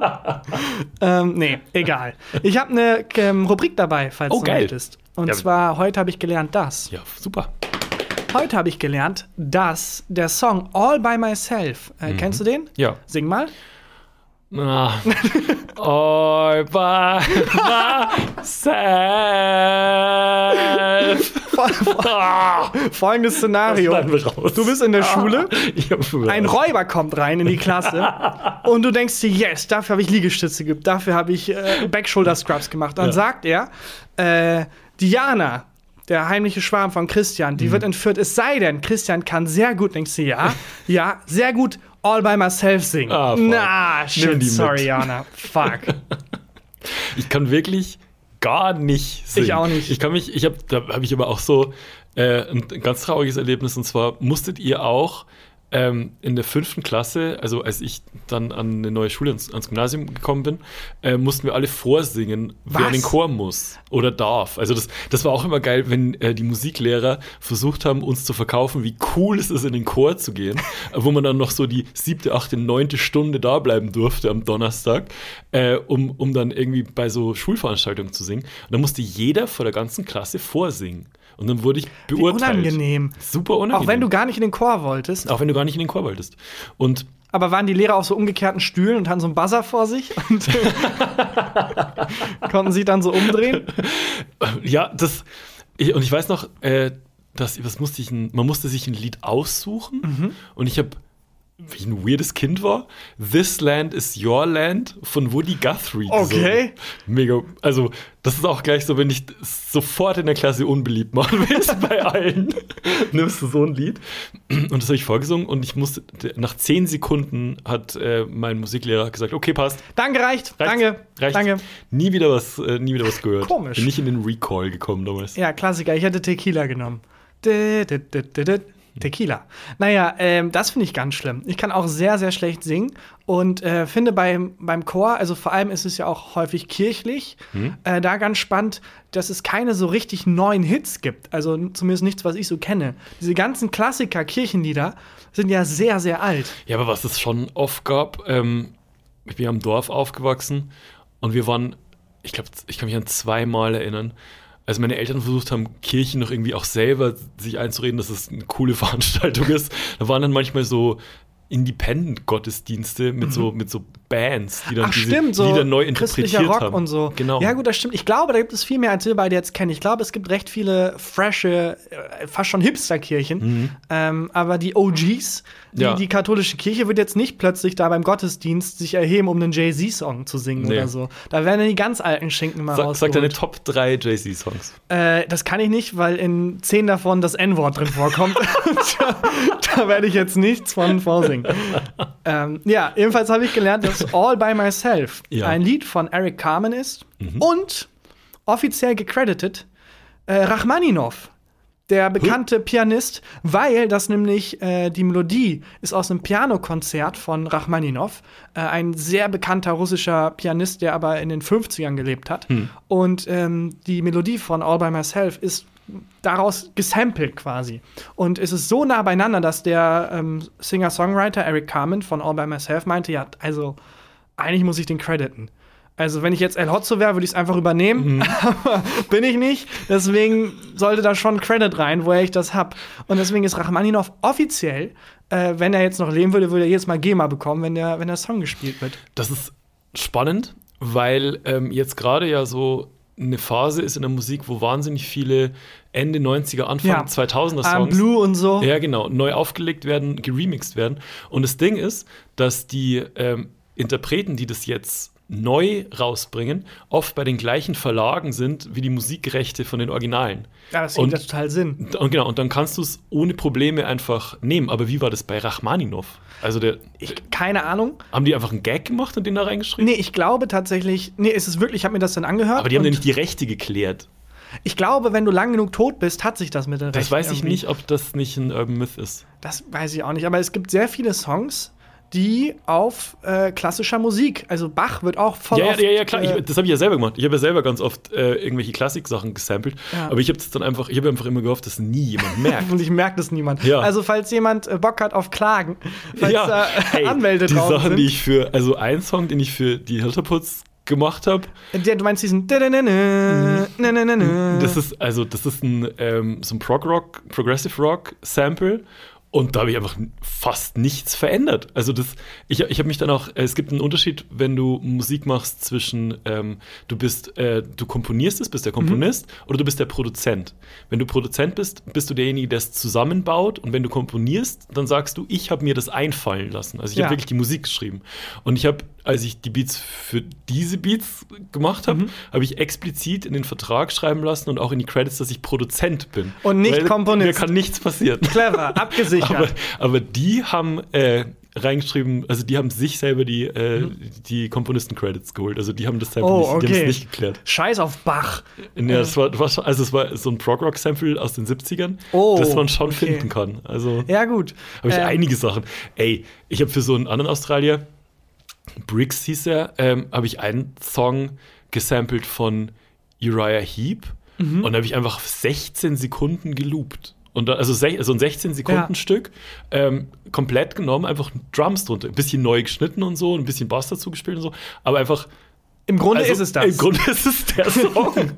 ähm, nee, egal. Ich habe eine ähm, Rubrik dabei, falls Oh, du geil. möchtest. Und Ja. zwar, heute habe ich gelernt das. Ja, super. Heute habe ich gelernt, dass der Song All by Myself, äh, kennst du den? Ja. Sing mal. Ah. All by myself. Ah. Folgendes Szenario. Du bist in der Schule, hab schon ein. Räuber kommt rein in die Klasse und du denkst dir, yes, dafür habe ich Liegestütze geübt, dafür habe ich äh, Backshoulder Scrubs gemacht. Dann Ja. sagt er, äh, Diana, der heimliche Schwarm von Christian, Mhm. die wird entführt. Es sei denn, Christian kann sehr gut, denkst du, ja, ja, sehr gut All by Myself singen. Ah, fuck. Na, shit, sorry. Jana. Fuck. Ich kann wirklich gar nicht singen. Ich auch nicht. Ich kann mich, ich habe, da habe ich aber auch so äh, ein ganz trauriges Erlebnis und zwar musstet ihr auch ähm, in der fünften Klasse, also als ich dann an eine neue Schule ans, ans Gymnasium gekommen bin, äh, mussten wir alle vorsingen, wer Was? in den Chor muss oder darf. Also das, das war auch immer geil, wenn äh, die Musiklehrer versucht haben, uns zu verkaufen, wie cool es ist, in den Chor zu gehen, wo man dann noch so die siebte, achte, neunte Stunde da bleiben durfte am Donnerstag, äh, um, um dann irgendwie bei so Schulveranstaltungen zu singen. Und dann musste jeder vor der ganzen Klasse vorsingen. Und dann wurde ich Wie beurteilt. unangenehm. Super unangenehm. Auch wenn du gar nicht in den Chor wolltest. auch wenn du gar nicht in den Chor wolltest. Und Aber waren die Lehrer auf so umgekehrten Stühlen und hatten so einen Buzzer vor sich und konnten sich dann so umdrehen? ja, das. Ich, und ich weiß noch, äh, dass, was musste ich, man musste sich ein Lied aussuchen Mhm. und ich habe, wie ich ein weirdes Kind war, This Land is Your Land von Woody Guthrie. gesungen. Okay. Mega. Also, das ist auch gleich so, wenn ich sofort in der Klasse unbeliebt machen willst bei allen, nimmst du so ein Lied. Und das habe ich vorgesungen und ich musste, nach zehn Sekunden hat äh, mein Musiklehrer gesagt, okay, passt. Danke, reicht. Reicht, Danke. reicht. Danke. Nie wieder was, äh, nie wieder was gehört. Komisch. Bin nicht in den Recall gekommen damals. Ja, Klassiker. Ich hätte Tequila genommen. Dä, dä, dä. Tequila. Naja, ähm, das finde ich ganz schlimm. Ich kann auch sehr, sehr schlecht singen und äh, finde beim, beim Chor, also vor allem ist es ja auch häufig kirchlich, äh, da ganz spannend, dass es keine so richtig neuen Hits gibt. Also zumindest nichts, was ich so kenne. Diese ganzen Klassiker, Kirchenlieder sind ja sehr, sehr alt. Ja, aber was es schon oft gab, ähm, ich bin ja im Dorf aufgewachsen und wir waren, ich glaube, ich kann mich an zweimal erinnern, als meine Eltern versucht haben, Kirchen noch irgendwie auch selber sich einzureden, dass es eine coole Veranstaltung ist. Da waren dann manchmal so Independent-Gottesdienste mit, so, mit so Bands, die dann Mhm. Ach stimmt, so Lieder neu christlicher interpretiert Rock haben. und so. Genau. Ja gut, das stimmt. Ich glaube, da gibt es viel mehr, als wir beide jetzt kennen. Ich glaube, es gibt recht viele frische, äh, fast schon Hipster-Kirchen. Ähm, aber die OGs, die, Mhm. Ja. die katholische Kirche wird jetzt nicht plötzlich da beim Gottesdienst sich erheben, um einen Jay-Z-Song zu singen Nee. oder so. Da werden dann die ganz alten Schinken mal Sag, sag deine. Top 3 Jay-Z-Songs. Äh, das kann ich nicht, weil in zehn davon das N-Wort drin vorkommt. da, da werde ich jetzt nichts von vorsingen. ähm, ja, ebenfalls habe ich gelernt, dass All by Myself Ja. ein Lied von Eric Carmen ist und offiziell gecredited äh, Rachmaninov. Der bekannte Pianist, weil das nämlich äh, die Melodie ist aus einem Pianokonzert von Rachmaninov, äh, ein sehr bekannter russischer Pianist, der aber in den 50ern gelebt hat. Und ähm, die Melodie von All by Myself ist daraus gesampelt quasi. Und es ist so nah beieinander, dass der ähm, Singer-Songwriter Eric Carmen von All by Myself meinte, ja, also eigentlich muss ich den crediten. Also wenn ich jetzt El Hotzo wäre, würde ich es einfach übernehmen, aber bin ich nicht. Deswegen sollte da schon Credit rein, woher ich das hab. Und deswegen ist Rachmaninov offiziell, äh, wenn er jetzt noch leben würde, würde er jedes Mal GEMA bekommen, wenn der, wenn der Song gespielt wird. Das ist spannend, weil ähm, jetzt gerade ja so eine Phase ist in der Musik, wo wahnsinnig viele Ende 90er, Anfang Ja. 2000er I'm Songs Blue und so. ja, genau, neu aufgelegt werden, geremixed werden. Und das Ding ist, dass die ähm, Interpreten, die das jetzt neu rausbringen, oft bei den gleichen Verlagen sind wie die Musikrechte von den Originalen. Ja, das ergibt total Sinn. Und genau, und dann kannst du es ohne Probleme einfach nehmen. Aber wie war das bei Rachmaninov? Also der, Ich, keine Ahnung. haben die einfach einen Gag gemacht und den da reingeschrieben? Nee, ich glaube tatsächlich, nee, es ist wirklich, ich habe mir das dann angehört. Aber die haben ja nicht die Rechte geklärt. Ich glaube, wenn du lang genug tot bist, hat sich das mit der Das Rechten weiß ich irgendwie. nicht, ob das nicht ein Urban Myth ist. Das weiß ich auch nicht. Aber es gibt sehr viele Songs, die auf äh, klassischer Musik, also Bach wird auch voll Ja, ja, oft, ja, ja, klar. äh, Ich, das habe ich ja selber gemacht. Ich habe ja selber ganz oft äh, irgendwelche Klassik-Sachen gesampelt. Ja. Aber ich habe das dann einfach, ich habe einfach immer gehofft, dass nie jemand merkt. und ich merke das niemand. Ja. Also, falls jemand äh, Bock hat auf Klagen, falls da ey, Anwälte die Sachen, sind. die ich für, also ein Song, den ich für die Hilterputz gemacht habe. Der, du meinst diesen. Das Das ist also das ist ein ähm, so ein Prog Rock, Progressive Rock Sample und da habe ich einfach fast nichts verändert. Also das, ich, ich habe mich dann auch, es gibt einen Unterschied, wenn du Musik machst zwischen, ähm, du bist, äh, du komponierst es, bist der Komponist oder du bist der Produzent. Wenn du Produzent bist, bist du derjenige, der es zusammenbaut und wenn du komponierst, dann sagst du, ich habe mir das einfallen lassen. Also ich Ja. habe wirklich die Musik geschrieben. Und ich habe, als ich die Beats für diese Beats gemacht habe, habe ich explizit in den Vertrag schreiben lassen und auch in die Credits, dass ich Produzent bin. Und nicht Weil Komponist. Mir kann nichts passieren. Clever, abgesichert. Aber, aber die haben äh, reingeschrieben, also die haben sich selber die, äh, die Komponisten-Credits geholt. Also die haben das Sample Oh, nicht, die haben okay. es nicht geklärt. Scheiß auf Bach. Ja, das war, war schon, also es war so ein Prog-Rock-Sample aus den 70ern, Oh, das man schon okay. finden kann. Also Ja, gut. habe ich Ähm, einige Sachen. Ey, ich habe für so einen anderen Australier, Briggs hieß er, ähm, habe ich einen Song gesampelt von Uriah Heep Mhm. und da habe ich einfach 16 Sekunden geloopt. Und da, also sech- so ein 16 Sekunden Ja. Stück ähm, komplett genommen, einfach Drums drunter, ein bisschen neu geschnitten und so, ein bisschen Bass dazu gespielt und so, aber einfach Im Grunde also, ist es das. Im Grunde ist es der Song.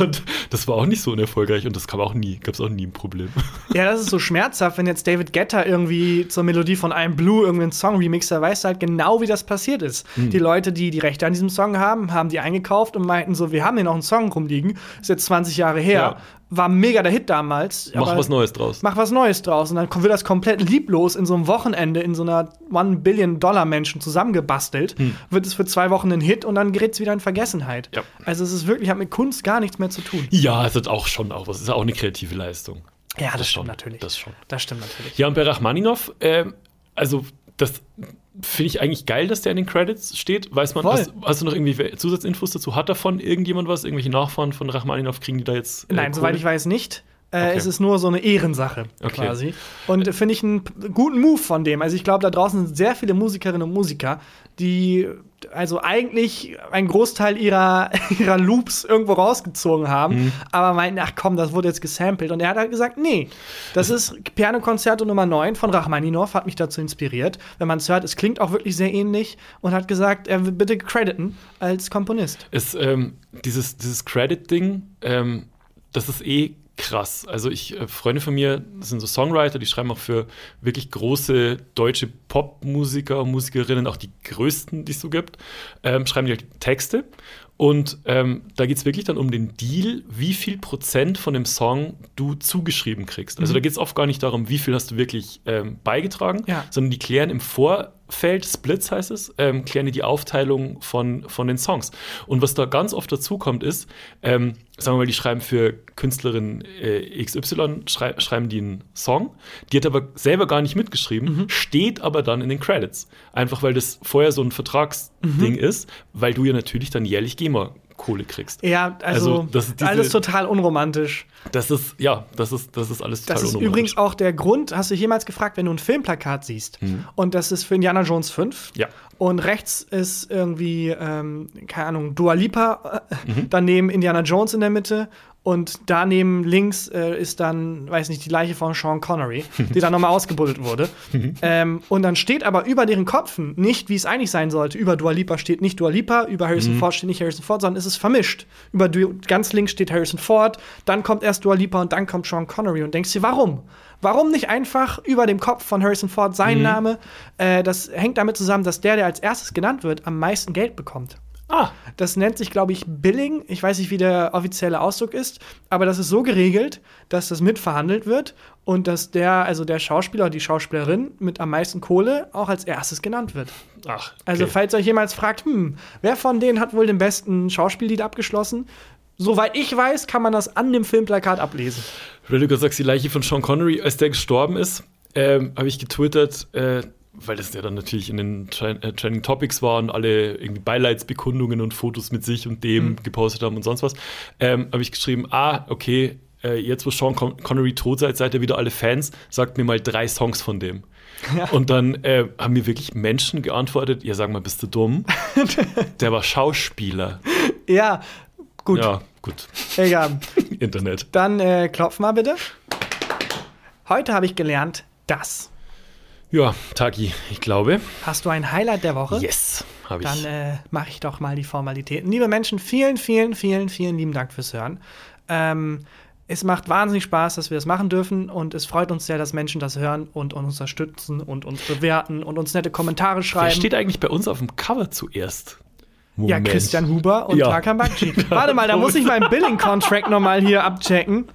und das war auch nicht so unerfolgreich und das kam auch nie, gab es auch nie ein Problem. Ja, das ist so schmerzhaft, wenn jetzt David Guetta irgendwie zur Melodie von I'm Blue irgendeinen Song remixt, da weißt du halt genau, wie das passiert ist. Hm. Die Leute, die die Rechte an diesem Song haben, haben die eingekauft und meinten so, wir haben hier noch einen Song rumliegen, ist jetzt 20 Jahre her, Ja. War mega der Hit damals. Mach was Neues draus. Mach was Neues draus und dann wird das komplett lieblos in so einem Wochenende in so einer One-Billion-Dollar-Menschen zusammengebastelt, wird es für zwei Wochen ein Hit und dann gerät es wieder in Vergessenheit. Hm. Ja. Also es ist wirklich, hat mit Kunst gar nichts mehr zu tun. Ja, es hat auch schon auch was. Es ist auch eine kreative Leistung. Ja, das, Das stimmt schon, natürlich. das schon. Das stimmt natürlich. Ja, und bei Rachmaninov, ähm, also das finde ich eigentlich geil, dass der in den Credits steht. Weiß man, hast, hast du noch irgendwie Zusatzinfos dazu? Hat davon irgendjemand was? Irgendwelche Nachfahren von Rachmaninov kriegen die da jetzt? äh, Nein, soweit ich weiß nicht. Äh, Okay. Es ist nur so eine Ehrensache Okay. quasi. Und äh, finde ich einen guten Move von dem. Also ich glaube, da draußen sind sehr viele Musikerinnen und Musiker, die also eigentlich einen Großteil ihrer, ihrer Loops irgendwo rausgezogen haben, Mhm. aber meinten, ach komm, das wurde jetzt gesampelt. Und er hat halt gesagt, nee, das ist Pianokonzerto Nummer 9 von Rachmaninov, hat mich dazu inspiriert. Wenn man es hört, es klingt auch wirklich sehr ähnlich und hat gesagt, er will bitte crediten als Komponist. Es, ähm, dieses, dieses Credit-Ding, ähm, das ist eh krass. Also ich, äh, Freunde von mir das sind so Songwriter, die schreiben auch für wirklich große deutsche Popmusiker und Musikerinnen, auch die größten, die es so gibt, ähm, schreiben die Texte. Und ähm, da geht es wirklich dann um den Deal, wie viel Prozent von dem Song du zugeschrieben kriegst. Also da geht es oft gar nicht darum, wie viel hast du wirklich ähm, beigetragen, Ja. sondern die klären im Vorfeld, Splits heißt es, ähm, klären die die Aufteilung von, von den Songs. Und was da ganz oft dazu kommt, ist, ähm, sagen wir mal, die schreiben für Künstlerin äh, XY, schrei schreiben die einen Song, die hat aber selber gar nicht mitgeschrieben, steht aber dann in den Credits. Einfach weil das vorher so ein Vertragsding ist, weil du ja natürlich dann jährlich GEMA-Kohle kriegst. Ja, also, Also, das ist diese- alles total unromantisch. Das ist, ja, das ist, das ist alles total Das ist unromantisch. übrigens auch der Grund, hast du jemals gefragt, wenn du ein Filmplakat siehst und das ist für Indiana Jones 5 Mhm. Ja. und rechts ist irgendwie, ähm, keine Ahnung, Dua Lipa, äh, Mhm. daneben Indiana Jones in der Mitte und daneben links äh, ist dann, weiß nicht, die Leiche von Sean Connery, die dann nochmal ausgebuddelt wurde. Mhm. ähm, und dann steht aber über deren Köpfen nicht, wie es eigentlich sein sollte. Über Dua Lipa steht nicht Dua Lipa, über Mhm. Harrison Ford steht nicht Harrison Ford, sondern es ist vermischt. Über du ganz links steht Harrison Ford, dann kommt erst Dua Lipa und dann kommt Sean Connery und denkst dir, warum? Warum nicht einfach über dem Kopf von Harrison Ford sein Mhm. Name? Äh, das hängt damit zusammen, dass der, der als erstes genannt wird, am meisten Geld bekommt. Ah, Das nennt sich, glaube ich, Billing. Ich weiß nicht, wie der offizielle Ausdruck ist, aber das ist so geregelt, dass das mitverhandelt wird und dass der, also der Schauspieler oder die Schauspielerin mit am meisten Kohle auch als erstes genannt wird. ach. Also, okay. falls euch jemals fragt, hm, wer von denen hat wohl den besten Schauspiellied abgeschlossen? Soweit ich weiß, kann man das an dem Filmplakat ablesen. Weil du gerade sagst, die Leiche von Sean Connery, als der gestorben ist, ähm, habe ich getwittert, äh, weil das ja dann natürlich in den äh, Trending Topics war und alle irgendwie Beileidsbekundungen und Fotos mit sich und dem Mhm. gepostet haben und sonst was, ähm, habe ich geschrieben, ah, okay, äh, jetzt wo Sean Con Connery tot seid, seid ihr wieder alle Fans, sagt mir mal drei Songs von dem. Und dann äh, haben mir wirklich Menschen geantwortet, ja, sag mal, bist du dumm? der war Schauspieler. Ja, gut, Ja, gut. egal. Internet. Dann äh, klopf mal bitte. Heute habe ich gelernt, dass. Ja, Taki, ich glaube. Hast du ein Highlight der Woche? Yes, habe ich. Dann äh, mache ich doch mal die Formalitäten. Liebe Menschen, vielen, vielen, vielen, vielen lieben Dank fürs Hören. Ähm, es macht wahnsinnig Spaß, dass wir das machen dürfen und es freut uns sehr, dass Menschen das hören und uns unterstützen und uns bewerten und uns nette Kommentare schreiben. Wer steht eigentlich bei uns auf dem Cover zuerst? Ja, Moment. Christian Huber und Ja. Tarkan Bakci. Warte mal, da muss ich meinen Billing-Contract nochmal hier abchecken.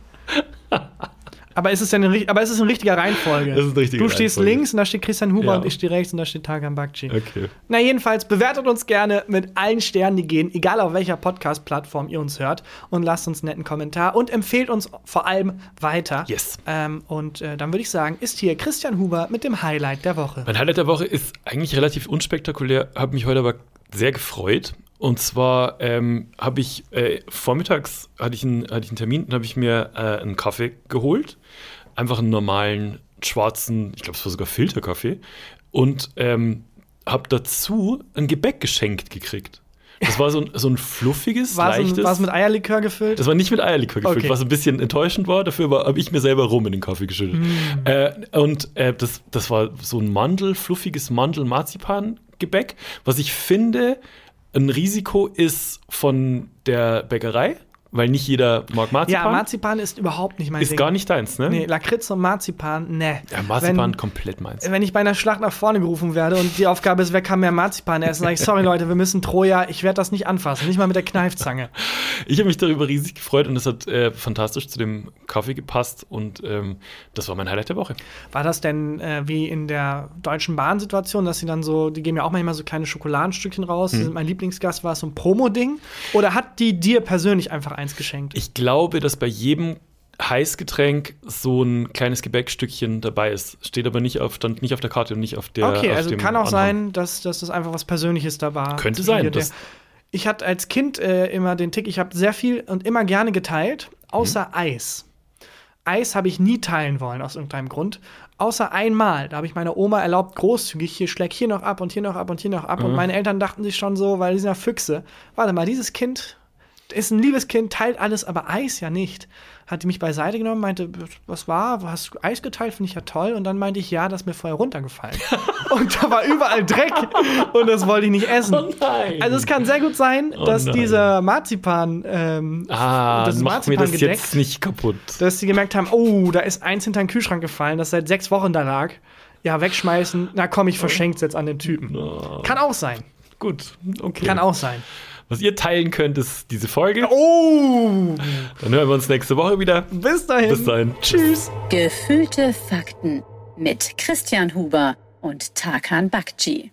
Aber ist es denn ri- aber ist es in richtiger Reihenfolge? Das ist eine richtige Du stehst Reihenfolge. links und da steht Christian Huber Ja. und ich stehe rechts und da steht Tarkan Bakci. Okay. Na, jedenfalls bewertet uns gerne mit allen Sternen, die gehen, egal auf welcher Podcast-Plattform ihr uns hört. Und lasst uns einen netten Kommentar und empfehlt uns vor allem weiter. Yes. Ähm, und äh, dann würde ich sagen, ist hier Christian Huber mit dem Highlight der Woche. Mein Highlight der Woche ist eigentlich relativ unspektakulär, habe mich heute aber sehr gefreut. Und zwar ähm, habe ich äh, vormittags hatte ich einen, hatte ich einen Termin und habe ich mir äh, einen Kaffee geholt. Einfach einen normalen schwarzen, ich glaube, es war sogar Filterkaffee. Und ähm, habe dazu ein Gebäck geschenkt gekriegt. Das war so ein, so ein fluffiges, War leichtes. es mit Eierlikör gefüllt? Das war nicht mit Eierlikör gefüllt, Okay. was ein bisschen enttäuschend war. Dafür habe ich mir selber Rum in den Kaffee geschüttet. Mm. Äh, und äh, das, das war so ein Mandel, fluffiges Mandel-Marzipan-Gebäck, was ich finde, ein Risiko ist von der Bäckerei, weil nicht jeder mag Marzipan. ja, Marzipan ist überhaupt nicht mein ist Ding. gar nicht deins, ne? Nee, Lakritz und Marzipan, ne. Ja, Marzipan Wenn- komplett meins. Wenn ich bei einer Schlacht nach vorne gerufen werde und die Aufgabe ist, wer kann mehr Marzipan essen, sage ich, sorry Leute, wir müssen Troja, ich werde das nicht anfassen, nicht mal mit der Kneifzange. Ich habe mich darüber riesig gefreut und das hat äh, fantastisch zu dem Kaffee gepasst und ähm, das war mein Highlight der Woche. War das denn äh, wie in der Deutschen Bahn-Situation, dass sie dann so, die geben ja auch manchmal so kleine Schokoladenstückchen raus, Hm. mein Lieblingsgast, war es so ein Promo-Ding? Oder hat die dir persönlich einfach eins geschenkt? Ich glaube, dass bei jedem Heißgetränk so ein kleines Gebäckstückchen dabei ist. Steht aber nicht auf, stand nicht auf der Karte und nicht auf der. okay, auf also kann auch Anhang. sein, dass, dass das einfach was Persönliches da war. Könnte sein. der- Ich hatte als Kind äh, immer den Tick, ich habe sehr viel und immer gerne geteilt, außer Mhm. Eis. Eis habe ich nie teilen wollen aus irgendeinem Grund. Außer einmal, da habe ich meiner Oma erlaubt, großzügig, hier schläg hier noch ab und hier noch ab und hier noch ab. Und Mhm. meine Eltern dachten sich schon so, weil die sind ja Füchse. Warte mal, dieses Kind ist ein liebes Kind, teilt alles, aber Eis ja nicht. Hat die mich beiseite genommen, meinte, was war? Hast du Eis geteilt? Finde ich ja toll. Und dann meinte ich, ja, das ist mir vorher runtergefallen. und da war überall Dreck und das wollte ich nicht essen. Oh nein. Also es kann sehr gut sein, Oh dass nein. dieser Marzipan, ähm, ah, das mach mir das Marzipan jetzt nicht kaputt. dass sie gemerkt haben, oh, da ist eins hinter den Kühlschrank gefallen, das seit sechs Wochen da lag. Ja, wegschmeißen. Na komm, ich verschenke jetzt an den Typen. Oh, Kann auch sein. gut, okay. Kann auch sein. Was ihr teilen könnt, ist diese Folge. Oh, Dann hören wir uns nächste Woche wieder. bis dahin. Bis dahin. Tschüss. Gefühlte Fakten mit Christian Huber und Tarkan Bakci.